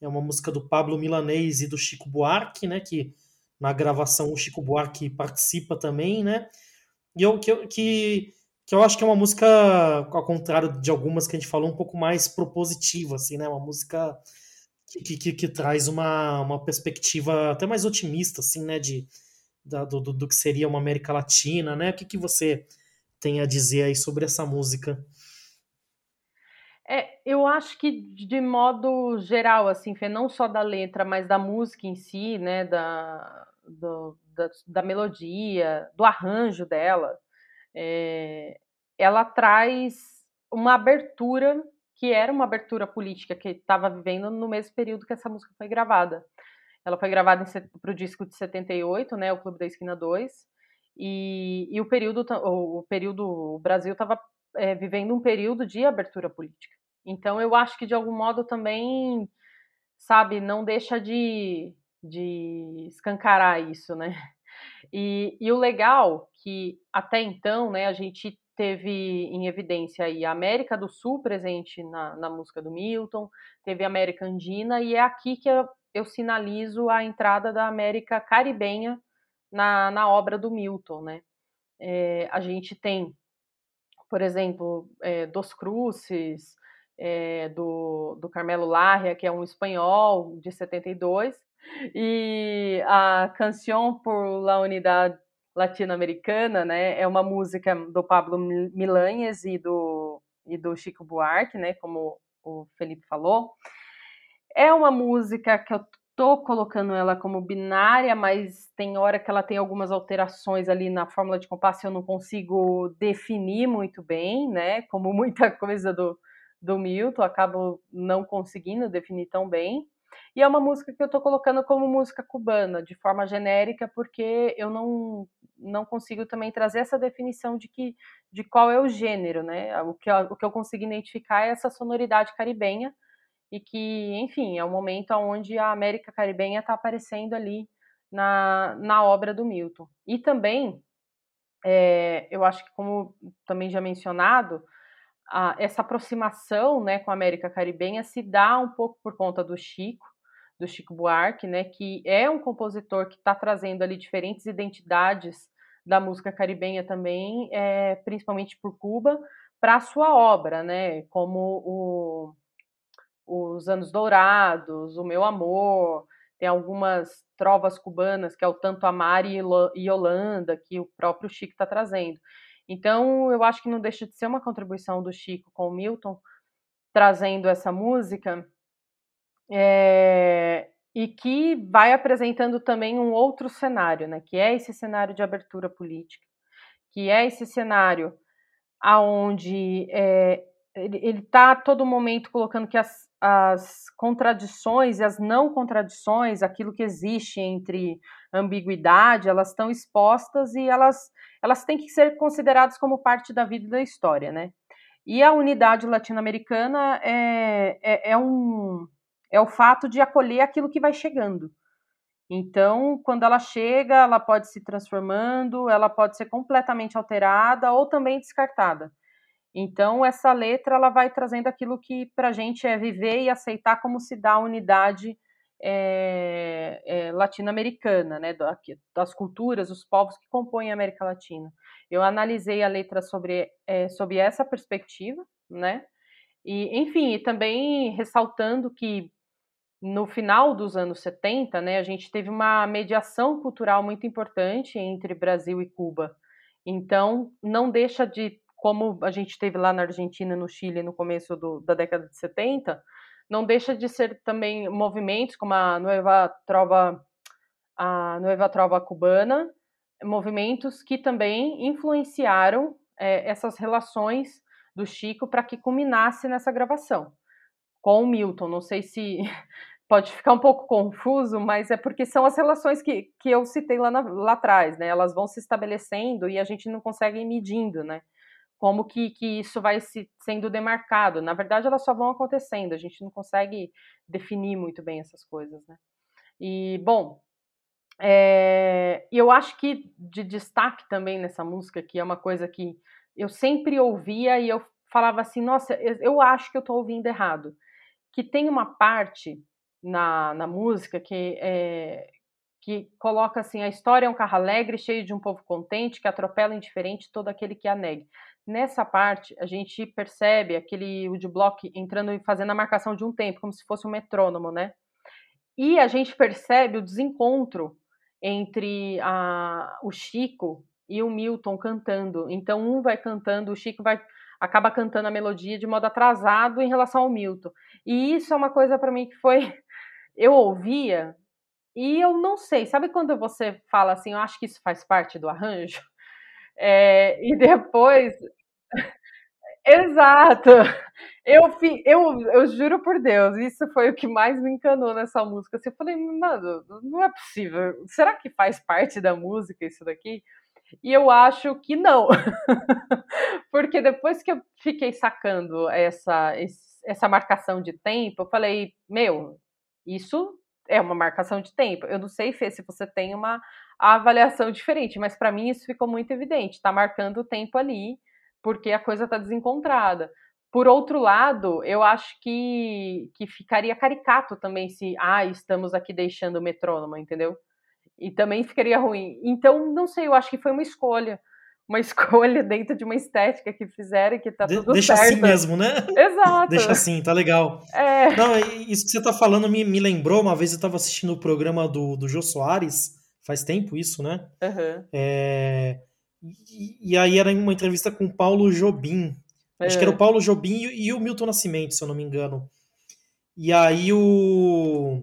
é uma música do Pablo Milanês e do Chico Buarque, né? Que na gravação o Chico Buarque participa também, né? E eu, que, que, que eu acho que é uma música, ao contrário de algumas que a gente falou, um pouco mais propositiva, assim, né? Uma música que, que, que traz uma, uma perspectiva até mais otimista, assim, né? De, da, do, do que seria uma América Latina, né? O que, que você tem a dizer aí sobre essa música? É, eu acho que de modo geral, assim, não só da letra, mas da música em si, né, da, do, da, da, melodia, do arranjo dela, é, ela traz uma abertura que era uma abertura política que estava vivendo no mesmo período que essa música foi gravada. Ela foi gravada para o disco de 78, né, o Clube da Esquina 2, e, e o período, o período, o Brasil estava é, vivendo um período de abertura política. Então eu acho que de algum modo também, sabe, não deixa de, de escancarar isso, né? E, e o legal que até então, né, a gente teve em evidência aí a América do Sul presente na, na música do Milton, teve a América Andina, e é aqui que eu, eu sinalizo a entrada da América Caribenha na, na obra do Milton, né? É, a gente tem por exemplo, é, Dos Cruces, é, do, do Carmelo Larrea, que é um espanhol de 72, e a Canción por la Unidad latino-americana, né? É uma música do Pablo Milanhes e do, e do Chico Buarque, né? Como o Felipe falou. É uma música que eu tô colocando ela como binária, mas tem hora que ela tem algumas alterações ali na fórmula de compasso, eu não consigo definir muito bem, né? Como muita coisa do, do Milton, acabo não conseguindo definir tão bem. E é uma música que eu estou colocando como música cubana, de forma genérica, porque eu não, não consigo também trazer essa definição de que de qual é o gênero, né? O que, eu, o que eu consigo identificar é essa sonoridade caribenha, e que, enfim, é o momento onde a América Caribenha está aparecendo ali na, na obra do Milton. E também, é, eu acho que, como também já mencionado, a, essa aproximação né, com a América Caribenha se dá um pouco por conta do Chico, do Chico Buarque, né, que é um compositor que está trazendo ali diferentes identidades da música caribenha também, é, principalmente por Cuba, para a sua obra, né, como o os Anos Dourados, O Meu Amor, tem algumas trovas cubanas, que é o Tanto Amar e Yolanda, que o próprio Chico está trazendo. Então, eu acho que não deixa de ser uma contribuição do Chico com o Milton, trazendo essa música, é, e que vai apresentando também um outro cenário, né, que é esse cenário de abertura política, que é esse cenário aonde é, ele está a todo momento colocando que as, as contradições e as não contradições, aquilo que existe entre ambiguidade, elas estão expostas e elas, elas têm que ser consideradas como parte da vida e da história, né? E a unidade latino-americana é, é, é, um, é o fato de acolher aquilo que vai chegando. Então, quando ela chega, ela pode se transformando, ela pode ser completamente alterada ou também descartada. Então, essa letra ela vai trazendo aquilo que para a gente é viver e aceitar como se dá a unidade é, é, latino-americana, né, das culturas, os povos que compõem a América Latina. Eu analisei a letra sobre, é, sobre essa perspectiva, né, e, enfim, e também ressaltando que no final dos anos 70, né, a gente teve uma mediação cultural muito importante entre Brasil e Cuba. Então, não deixa de como a gente teve lá na Argentina, no Chile, no começo do, da década de 70, não deixa de ser também movimentos como a Nueva Trova, a Nueva Trova Cubana, movimentos que também influenciaram é, essas relações do Chico para que culminasse nessa gravação com o Milton. Não sei se pode ficar um pouco confuso, mas é porque são as relações que, que eu citei lá, na, lá atrás, né? Elas vão se estabelecendo e a gente não consegue ir medindo, né? Como que, que isso vai se, sendo demarcado. Na verdade, elas só vão acontecendo, a gente não consegue definir muito bem essas coisas, né? E, bom, é, eu acho que de destaque também nessa música, que é uma coisa que eu sempre ouvia e eu falava assim, nossa, eu acho que eu estou ouvindo errado. Que tem uma parte na, na música que, é, que coloca assim, a história é um carro alegre, cheio de um povo contente, que atropela indiferente todo aquele que a negue. Nessa parte, a gente percebe aquele woodblock entrando e fazendo a marcação de um tempo, como se fosse um metrônomo, né? E a gente percebe o desencontro entre a, o Chico e o Milton cantando. Então, um vai cantando, o Chico vai acaba cantando a melodia de modo atrasado em relação ao Milton. E isso é uma coisa para mim que foi eu ouvia e eu não sei, sabe quando você fala assim, eu acho que isso faz parte do arranjo? É, e depois. Exato! Eu, eu, eu juro por Deus, isso foi o que mais me encanou nessa música. Assim, eu falei, mano, não é possível. Será que faz parte da música isso daqui? E eu acho que não. Porque depois que eu fiquei sacando essa, essa marcação de tempo, eu falei, meu, isso é uma marcação de tempo. Eu não sei, Fê, se você tem uma avaliação diferente, mas para mim isso ficou muito evidente. Está marcando o tempo ali, porque a coisa está desencontrada. Por outro lado, eu acho que, que ficaria caricato também se, ah, estamos aqui deixando o metrônomo, entendeu? E também ficaria ruim. Então, não sei, eu acho que foi uma escolha uma escolha dentro de uma estética que fizeram que tá tudo Deixa certo. assim mesmo, né? Exato. Deixa assim, tá legal. É. Não, isso que você tá falando me, me lembrou, uma vez eu tava assistindo o programa do, do Jô Soares, faz tempo isso, né? Aham. É, e, e aí era uma entrevista com o Paulo Jobim. Acho que era o É. Paulo Jobim e, e o Milton Nascimento, se eu não me engano. E aí o,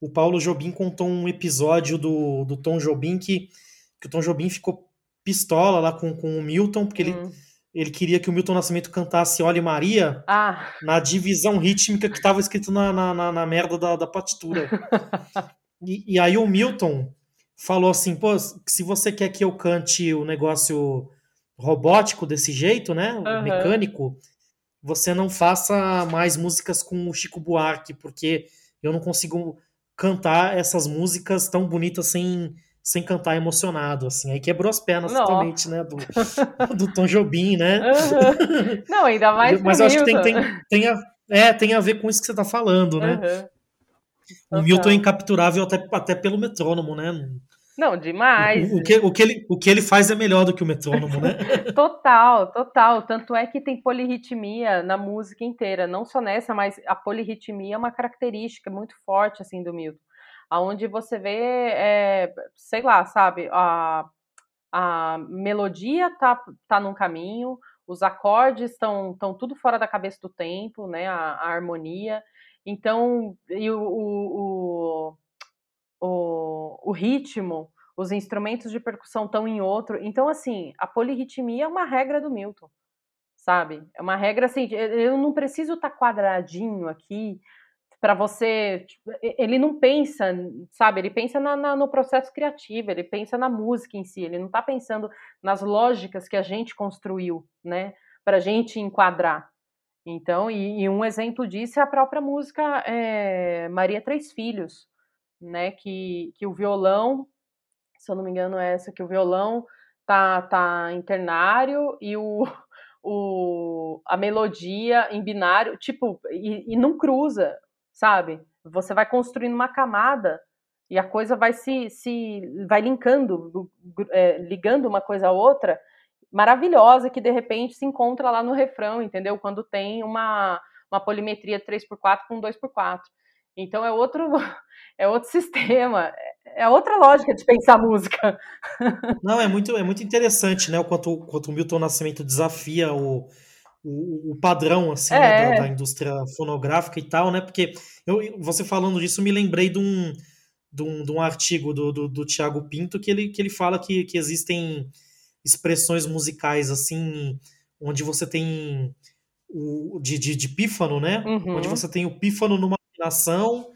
o Paulo Jobim contou um episódio do, do Tom Jobim que, que o Tom Jobim ficou pistola lá com, com o Milton, porque ele, Hum. ele queria que o Milton Nascimento cantasse Olhe Maria Ah, na divisão rítmica que estava escrito na, na, na, na merda da, da partitura. E, e aí o Milton falou assim, pô, se você quer que eu cante o negócio robótico desse jeito, né, Aham. mecânico, você não faça mais músicas com o Chico Buarque, porque eu não consigo cantar essas músicas tão bonitas sem, sem cantar emocionado, assim. Aí quebrou as pernas totalmente, né, do, do Tom Jobim, né? aham. Não, ainda mais Mas eu acho que tem, tem, tem, a, é, tem a ver com isso que você tá falando, né? Aham. O. Milton é incapturável até, até pelo metrônomo, né? Não, demais. O, o que, o, que ele, o que ele faz é melhor do que o metrônomo, né? Total, total. Tanto é que tem polirritmia na música inteira, não só nessa, mas a polirritmia é uma característica muito forte assim do Milton, aonde você vê, é, sei lá, sabe, a, a melodia tá, tá num caminho, os acordes estão tudo fora da cabeça do tempo, né? A, a harmonia. Então, e o, o, o, o, ritmo, os instrumentos de percussão estão em outro. Então, assim, a polirritmia é uma regra do Milton, sabe? É uma regra assim, eu não preciso estar quadradinho aqui para você. tipo, Ele não pensa, sabe? Ele pensa na, na- no processo criativo, ele pensa na música em si, ele não está pensando nas lógicas que a gente construiu, né? Para a gente enquadrar. Então, e, e um exemplo disso é a própria música é, Maria Três Filhos, né? Que, que o violão, se eu não me engano, é essa, que o violão tá, tá em ternário e o, o, a melodia em binário, tipo, e, e não cruza, sabe? Você vai construindo uma camada e a coisa vai se, se vai linkando, é, ligando uma coisa a outra, maravilhosa, que de repente se encontra lá no refrão, entendeu? Quando tem uma, uma polimetria 3x4 com 2x4. Então é outro, é outro sistema, é outra lógica de pensar música. Não, é muito, é muito interessante, né? O quanto, quanto o Milton Nascimento desafia o, o, o padrão assim, É. né, da, da indústria fonográfica e tal, né? Porque eu, você falando disso, me lembrei de um, de um, de um artigo do, do, do Tiago Pinto que ele, que ele fala que, que existem expressões musicais assim, onde você tem o de, de, de pífano, né? Uhum. Onde você tem o pífano numa afinação,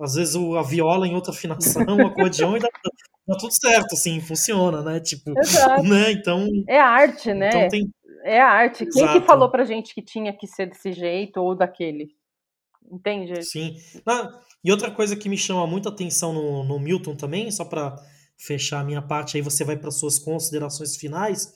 às vezes o, a viola em outra afinação, o acordeão e dá, dá tudo certo, assim, funciona, né? Tipo, Exato. né? Então, É arte, né? então tem. É arte. Quem que Exato. falou pra gente que tinha que ser desse jeito ou daquele? Entende? Sim. Ah, e outra coisa que me chama muita atenção no, no Milton também, só para fechar a minha parte, aí você vai para suas considerações finais,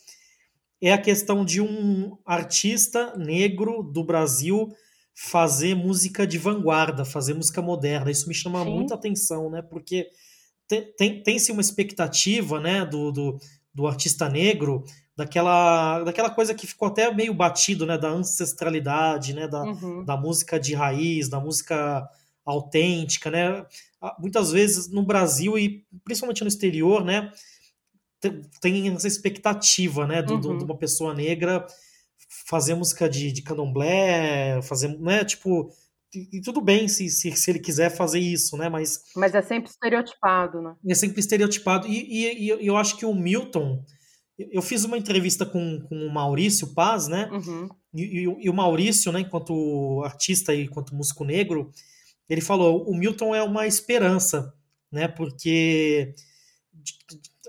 é a questão de um artista negro do Brasil fazer música de vanguarda, fazer música moderna. Isso me chama Sim. muita atenção, né? Porque tem- tem- tem-se uma expectativa, né, do, do, do artista negro, daquela, daquela coisa que ficou até meio batido, né, da ancestralidade, né, da, Uhum. da música de raiz, da música autêntica, né? Ah, Muitas vezes no Brasil e principalmente no exterior, né, te- tem essa expectativa, né, do- do- Uhum. de uma pessoa negra fazer música de, de candomblé, fazer, né, tipo, e, e tudo bem se, se, se ele quiser fazer isso, né, mas Mas é sempre estereotipado, né? é sempre estereotipado. E, e- e eu acho que o Milton, eu fiz uma entrevista com, com o Maurício Paz, né, Uhum. e, e o- e o Maurício, né, enquanto artista e enquanto músico negro, ele falou: o Milton é uma esperança, né, porque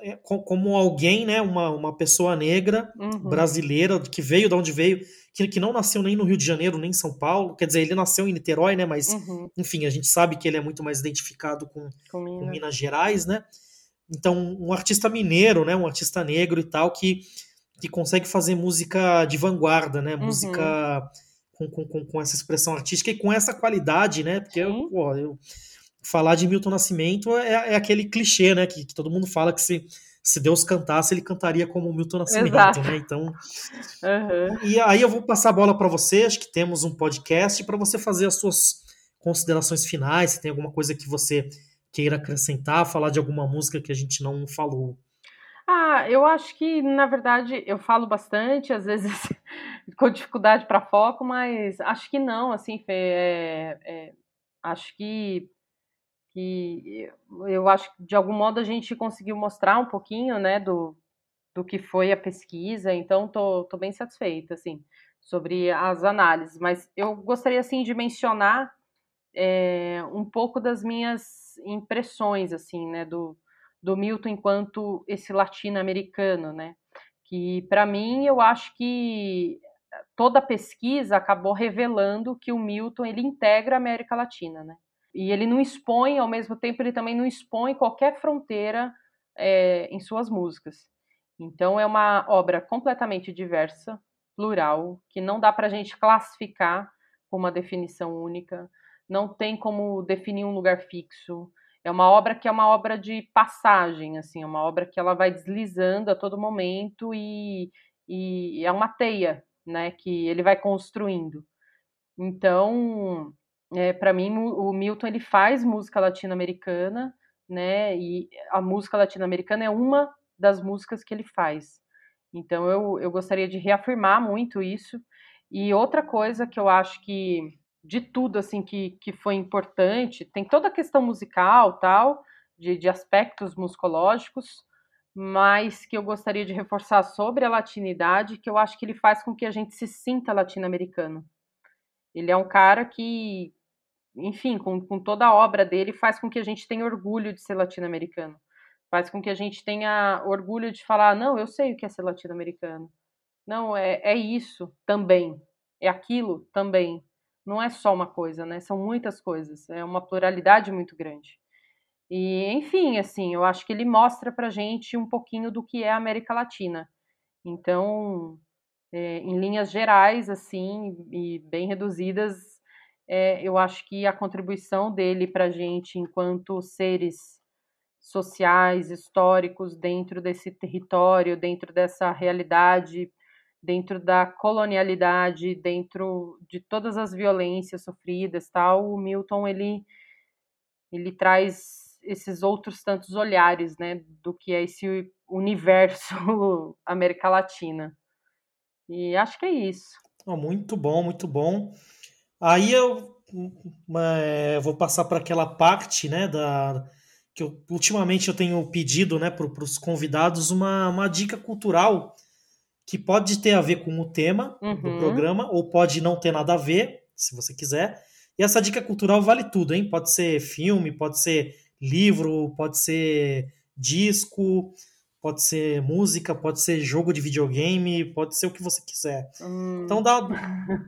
é co- como alguém, né, uma, uma pessoa negra Uhum. brasileira que veio de onde veio, que, que não nasceu nem no Rio de Janeiro nem em São Paulo, quer dizer, ele nasceu em Niterói, né, mas Uhum. enfim, a gente sabe que ele é muito mais identificado com, Com com Minas. Minas Gerais, né? Então, um artista mineiro, né? Um artista negro e tal, que, que consegue fazer música de vanguarda, né? Uhum. Música com, com, com, essa expressão artística e com essa qualidade, né? Porque eu, pô, eu- falar de Milton Nascimento é, é aquele clichê, né? Que, que todo mundo fala que se, se Deus cantasse, ele cantaria como Milton Nascimento, Exato. né? Então, Uhum. e aí eu vou passar a bola para você, acho que temos um podcast para você fazer as suas considerações finais, se tem alguma coisa que você queira acrescentar, falar de alguma música que a gente não falou. Ah, eu acho que, na verdade, eu falo bastante, às vezes com dificuldade para foco, mas acho que não, assim, Fê, é, é, acho que, que eu acho que de algum modo a gente conseguiu mostrar um pouquinho, né, do, do que foi a pesquisa, então tô, tô bem satisfeita, assim, sobre as análises, mas eu gostaria, assim, de mencionar é, um pouco das minhas impressões, assim, né, do, do Milton enquanto esse latino-americano, né, que para mim eu acho que toda a pesquisa acabou revelando que o Milton ele integra a América Latina, né, e ele não expõe, ao mesmo tempo ele também não expõe qualquer fronteira é, em suas músicas. Então é uma obra completamente diversa, plural, que não dá para a gente classificar com uma definição única, não tem como definir um lugar fixo. É uma obra que é uma obra de passagem, assim, é uma obra que ela vai deslizando a todo momento e, e é uma teia, né, que ele vai construindo. Então, é, para mim, o Milton ele faz música latino-americana, né, e a música latino-americana é uma das músicas que ele faz. Então eu, eu gostaria de reafirmar muito isso. E outra coisa que eu acho que de tudo assim que, que foi importante, tem toda a questão musical, tal, de, de aspectos musicológicos, mas que eu gostaria de reforçar sobre a latinidade, que eu acho que ele faz com que a gente se sinta latino-americano. Ele é um cara que, enfim, com, com toda a obra dele, faz com que a gente tenha orgulho de ser latino-americano faz com que a gente tenha orgulho de falar, não, eu sei o que é ser latino-americano. Não, é, é isso também. É aquilo também. Não é só uma coisa, né? São muitas coisas. É uma pluralidade muito grande. E, enfim, assim, eu acho que ele mostra pra gente um pouquinho do que é a América Latina. Então, é, em linhas gerais, assim, e bem reduzidas, é, eu acho que a contribuição dele pra gente enquanto seres sociais, históricos dentro desse território, dentro dessa realidade, dentro da colonialidade, dentro de todas as violências sofridas, tal, o Milton ele ele traz esses outros tantos olhares, né, do que é esse universo América Latina. E acho que é isso. Oh, muito bom, muito bom. Aí eu uma, é, vou passar para aquela parte, né, da que eu, ultimamente eu tenho pedido né, para os convidados uma, uma dica cultural que pode ter a ver com o tema uhum. do programa ou pode não ter nada a ver, se você quiser. E essa dica cultural vale tudo, hein? Pode ser filme, pode ser livro, pode ser disco, pode ser música, pode ser jogo de videogame, pode ser o que você quiser. Hum. Então dá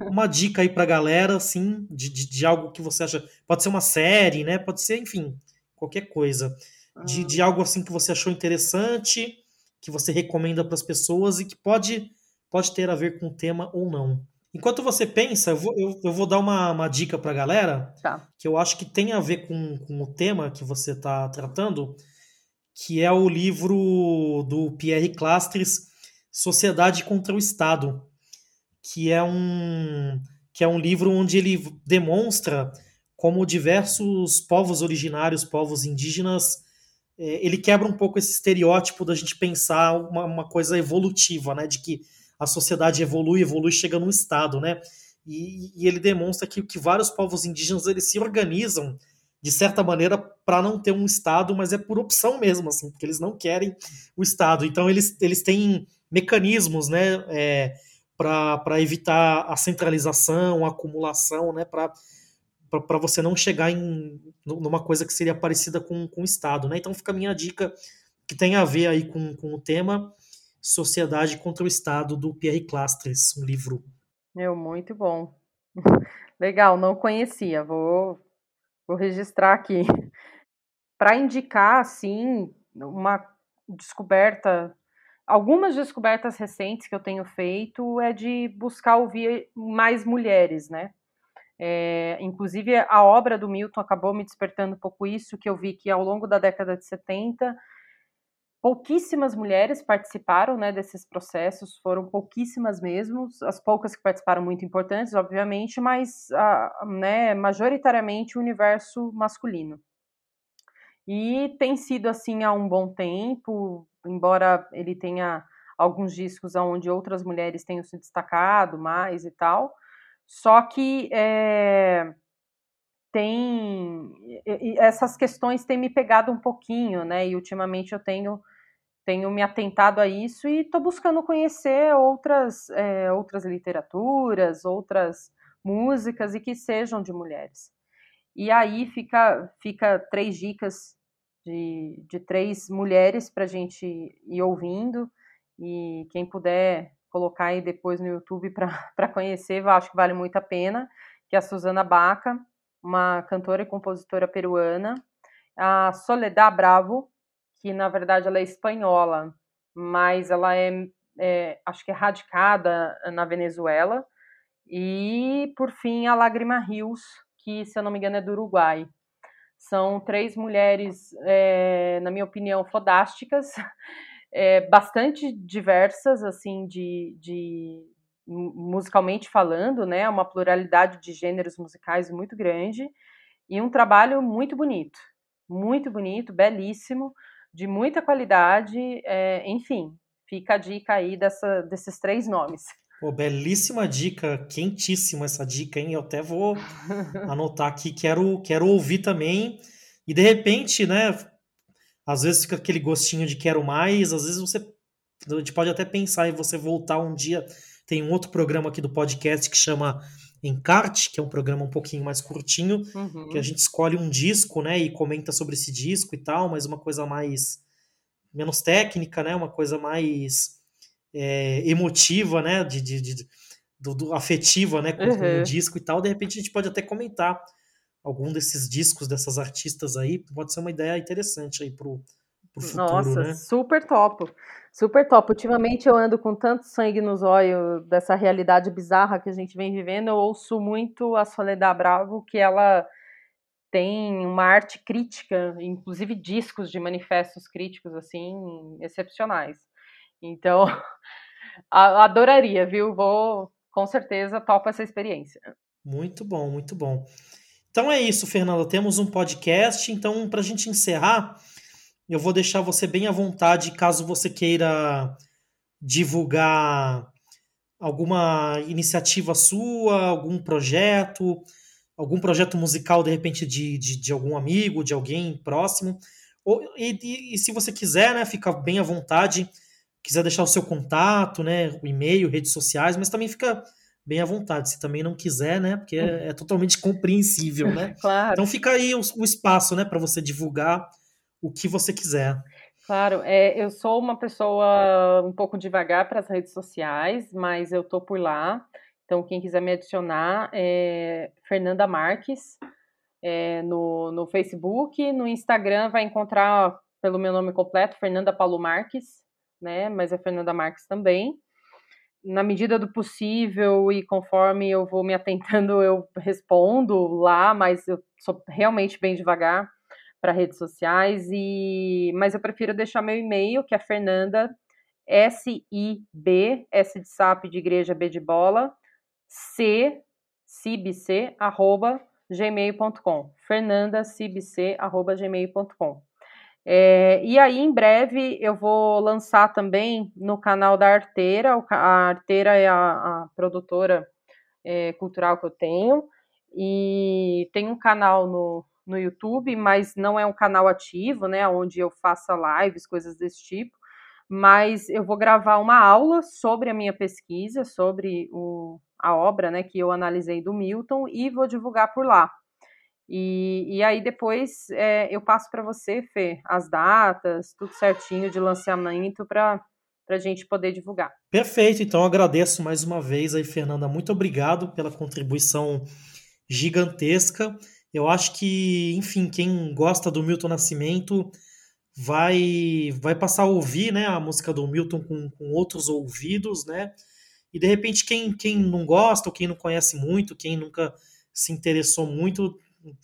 uma dica aí pra galera, assim, de, de, de, algo que você acha. Pode ser uma série, né? Pode ser, enfim, qualquer coisa. De, de ah. algo assim que você achou interessante, que você recomenda para as pessoas e que pode, pode ter a ver com o tema ou não. Enquanto você pensa, eu vou, eu, eu vou dar uma, uma dica para a galera, tá. que eu acho que tem a ver com, com o tema que você está tratando, que é o livro do Pierre Clastres, Sociedade contra o Estado, que é um, que é um livro onde ele demonstra como diversos povos originários, povos indígenas, ele quebra um pouco esse estereótipo da gente pensar uma, uma, coisa evolutiva, né? De que a sociedade evolui, evolui, chega num estado, né? E, e ele demonstra que, que vários povos indígenas eles se organizam de certa maneira para não ter um estado, mas é por opção mesmo, assim, porque eles não querem o estado. Então eles, eles têm mecanismos, né? É, para evitar a centralização, a acumulação, né? Para para você não chegar em numa coisa que seria parecida com, com o Estado, né? Então fica a minha dica que tem a ver aí com, com o tema Sociedade contra o Estado do Pierre Clastres, um livro. Meu, muito bom. Legal, não conhecia, vou, vou registrar aqui. Para indicar, assim, uma descoberta, algumas descobertas recentes que eu tenho feito é de buscar ouvir mais mulheres, né? É, inclusive, a obra do Milton acabou me despertando um pouco isso, que eu vi que ao longo da década de 70, pouquíssimas mulheres participaram né, desses processos, foram pouquíssimas mesmo, as poucas que participaram muito importantes, obviamente, mas né, majoritariamente o universo masculino. E tem sido assim há um bom tempo, embora ele tenha alguns discos onde outras mulheres tenham se destacado mais e tal. Só que é, tem essas questões têm me pegado um pouquinho, né? E ultimamente eu tenho tenho me atentado a isso e estou buscando conhecer outras é, outras literaturas, outras músicas e que sejam de mulheres. E aí fica fica três dicas de, de três mulheres para gente ir ouvindo e quem puder colocar aí depois no YouTube para conhecer, eu acho que vale muito a pena, que é a Susana Baca, uma cantora e compositora peruana, a Soledad Bravo, que na verdade ela é espanhola, mas ela é, é acho que é radicada na Venezuela, e por fim a Lágrima Rios, que se eu não me engano é do Uruguai. São três mulheres, é, na minha opinião, fodásticas, é, bastante diversas, assim, de, de musicalmente falando, né? Uma pluralidade de gêneros musicais muito grande e um trabalho muito bonito, muito bonito, belíssimo, de muita qualidade, é, enfim, fica a dica aí dessa, desses três nomes. Pô, belíssima dica, quentíssima essa dica, hein? Eu até vou anotar aqui, quero, quero ouvir também. E de repente, né, às vezes fica aquele gostinho de quero mais, às vezes você a gente pode até pensar em você voltar um dia. Tem um outro programa aqui do podcast que chama Encarte, que é um programa um pouquinho mais curtinho, uhum. que a gente escolhe um disco, né, e comenta sobre esse disco e tal, mas uma coisa mais menos técnica, né, uma coisa mais é, emotiva, né, de, de, de do, do, afetiva, né, com, uhum. com o disco e tal. De repente a gente pode até comentar algum desses discos dessas artistas aí, pode ser uma ideia interessante aí pro, pro futuro, Nossa, né? super top. Super top. Ultimamente eu ando com tanto sangue nos olhos dessa realidade bizarra que a gente vem vivendo. Eu ouço muito a Soledad Bravo, que ela tem uma arte crítica, inclusive discos de manifestos críticos assim excepcionais. Então, adoraria, viu? Vou com certeza topo essa experiência. Muito bom, muito bom. Então é isso, Fernanda. Temos um podcast. Então, para a gente encerrar, eu vou deixar você bem à vontade caso você queira divulgar alguma iniciativa sua, algum projeto, algum projeto musical, de repente, de, de, de algum amigo, de alguém próximo. Ou, e, e, se você quiser, né, fica bem à vontade, quiser deixar o seu contato, né, o e-mail, redes sociais, mas também fica bem à vontade. Se também não quiser, né? Porque é, é totalmente compreensível, né? claro. Então fica aí o, o espaço, né, para você divulgar o que você quiser. Claro, é, eu sou uma pessoa um pouco devagar para as redes sociais, mas eu tô por lá. Então, quem quiser me adicionar é Fernanda Marques é, no, no Facebook. No Instagram vai encontrar pelo meu nome completo, Fernanda Paulo Marques, né? Mas é Fernanda Marques também na medida do possível e conforme eu vou me atentando, eu respondo lá, mas eu sou realmente bem devagar para redes sociais e mas eu prefiro deixar meu e-mail, que é Fernanda S I B S de sapo de igreja B de bola C cibc arroba gmail.com fernandacibc arroba gmail.com é, e aí, em breve, eu vou lançar também no canal da Arteira. A Arteira é a, a produtora é, cultural que eu tenho. E tem um canal no, no YouTube, mas não é um canal ativo, né? Onde eu faça lives, coisas desse tipo. Mas eu vou gravar uma aula sobre a minha pesquisa, sobre o, a obra né, que eu analisei do Milton, e vou divulgar por lá. E, e aí depois é, eu passo para você, Fê, as datas, tudo certinho de lançamento para a gente poder divulgar. Perfeito, então agradeço mais uma vez aí, Fernanda. Muito obrigado pela contribuição gigantesca. Eu acho que, enfim, quem gosta do Milton Nascimento vai vai passar a ouvir né, a música do Milton com, com outros ouvidos, né? E de repente, quem, quem não gosta, ou quem não conhece muito, quem nunca se interessou muito,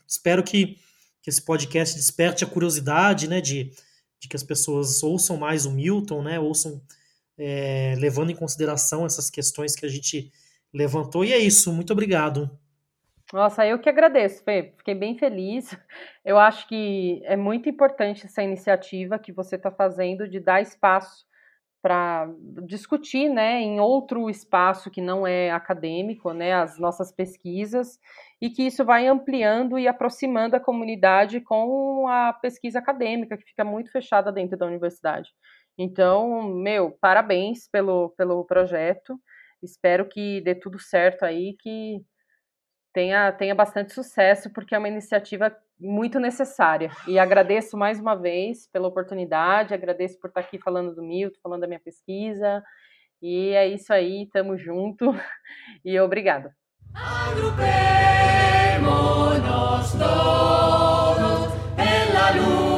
espero que, que esse podcast desperte a curiosidade, né, de, de que as pessoas ouçam mais o Milton, né, ouçam é, levando em consideração essas questões que a gente levantou. E é isso, muito obrigado. Nossa, eu que agradeço, Fê. Fiquei bem feliz. Eu acho que é muito importante essa iniciativa que você está fazendo de dar espaço para discutir, né, em outro espaço que não é acadêmico, né, as nossas pesquisas, e que isso vai ampliando e aproximando a comunidade com a pesquisa acadêmica, que fica muito fechada dentro da universidade. Então, meu, parabéns pelo, pelo projeto. Espero que dê tudo certo aí, que tenha, tenha bastante sucesso, porque é uma iniciativa muito necessária. E agradeço mais uma vez pela oportunidade, agradeço por estar aqui falando do Milton, falando da minha pesquisa. E é isso aí, tamo junto e obrigado. Agrupemos todos luz.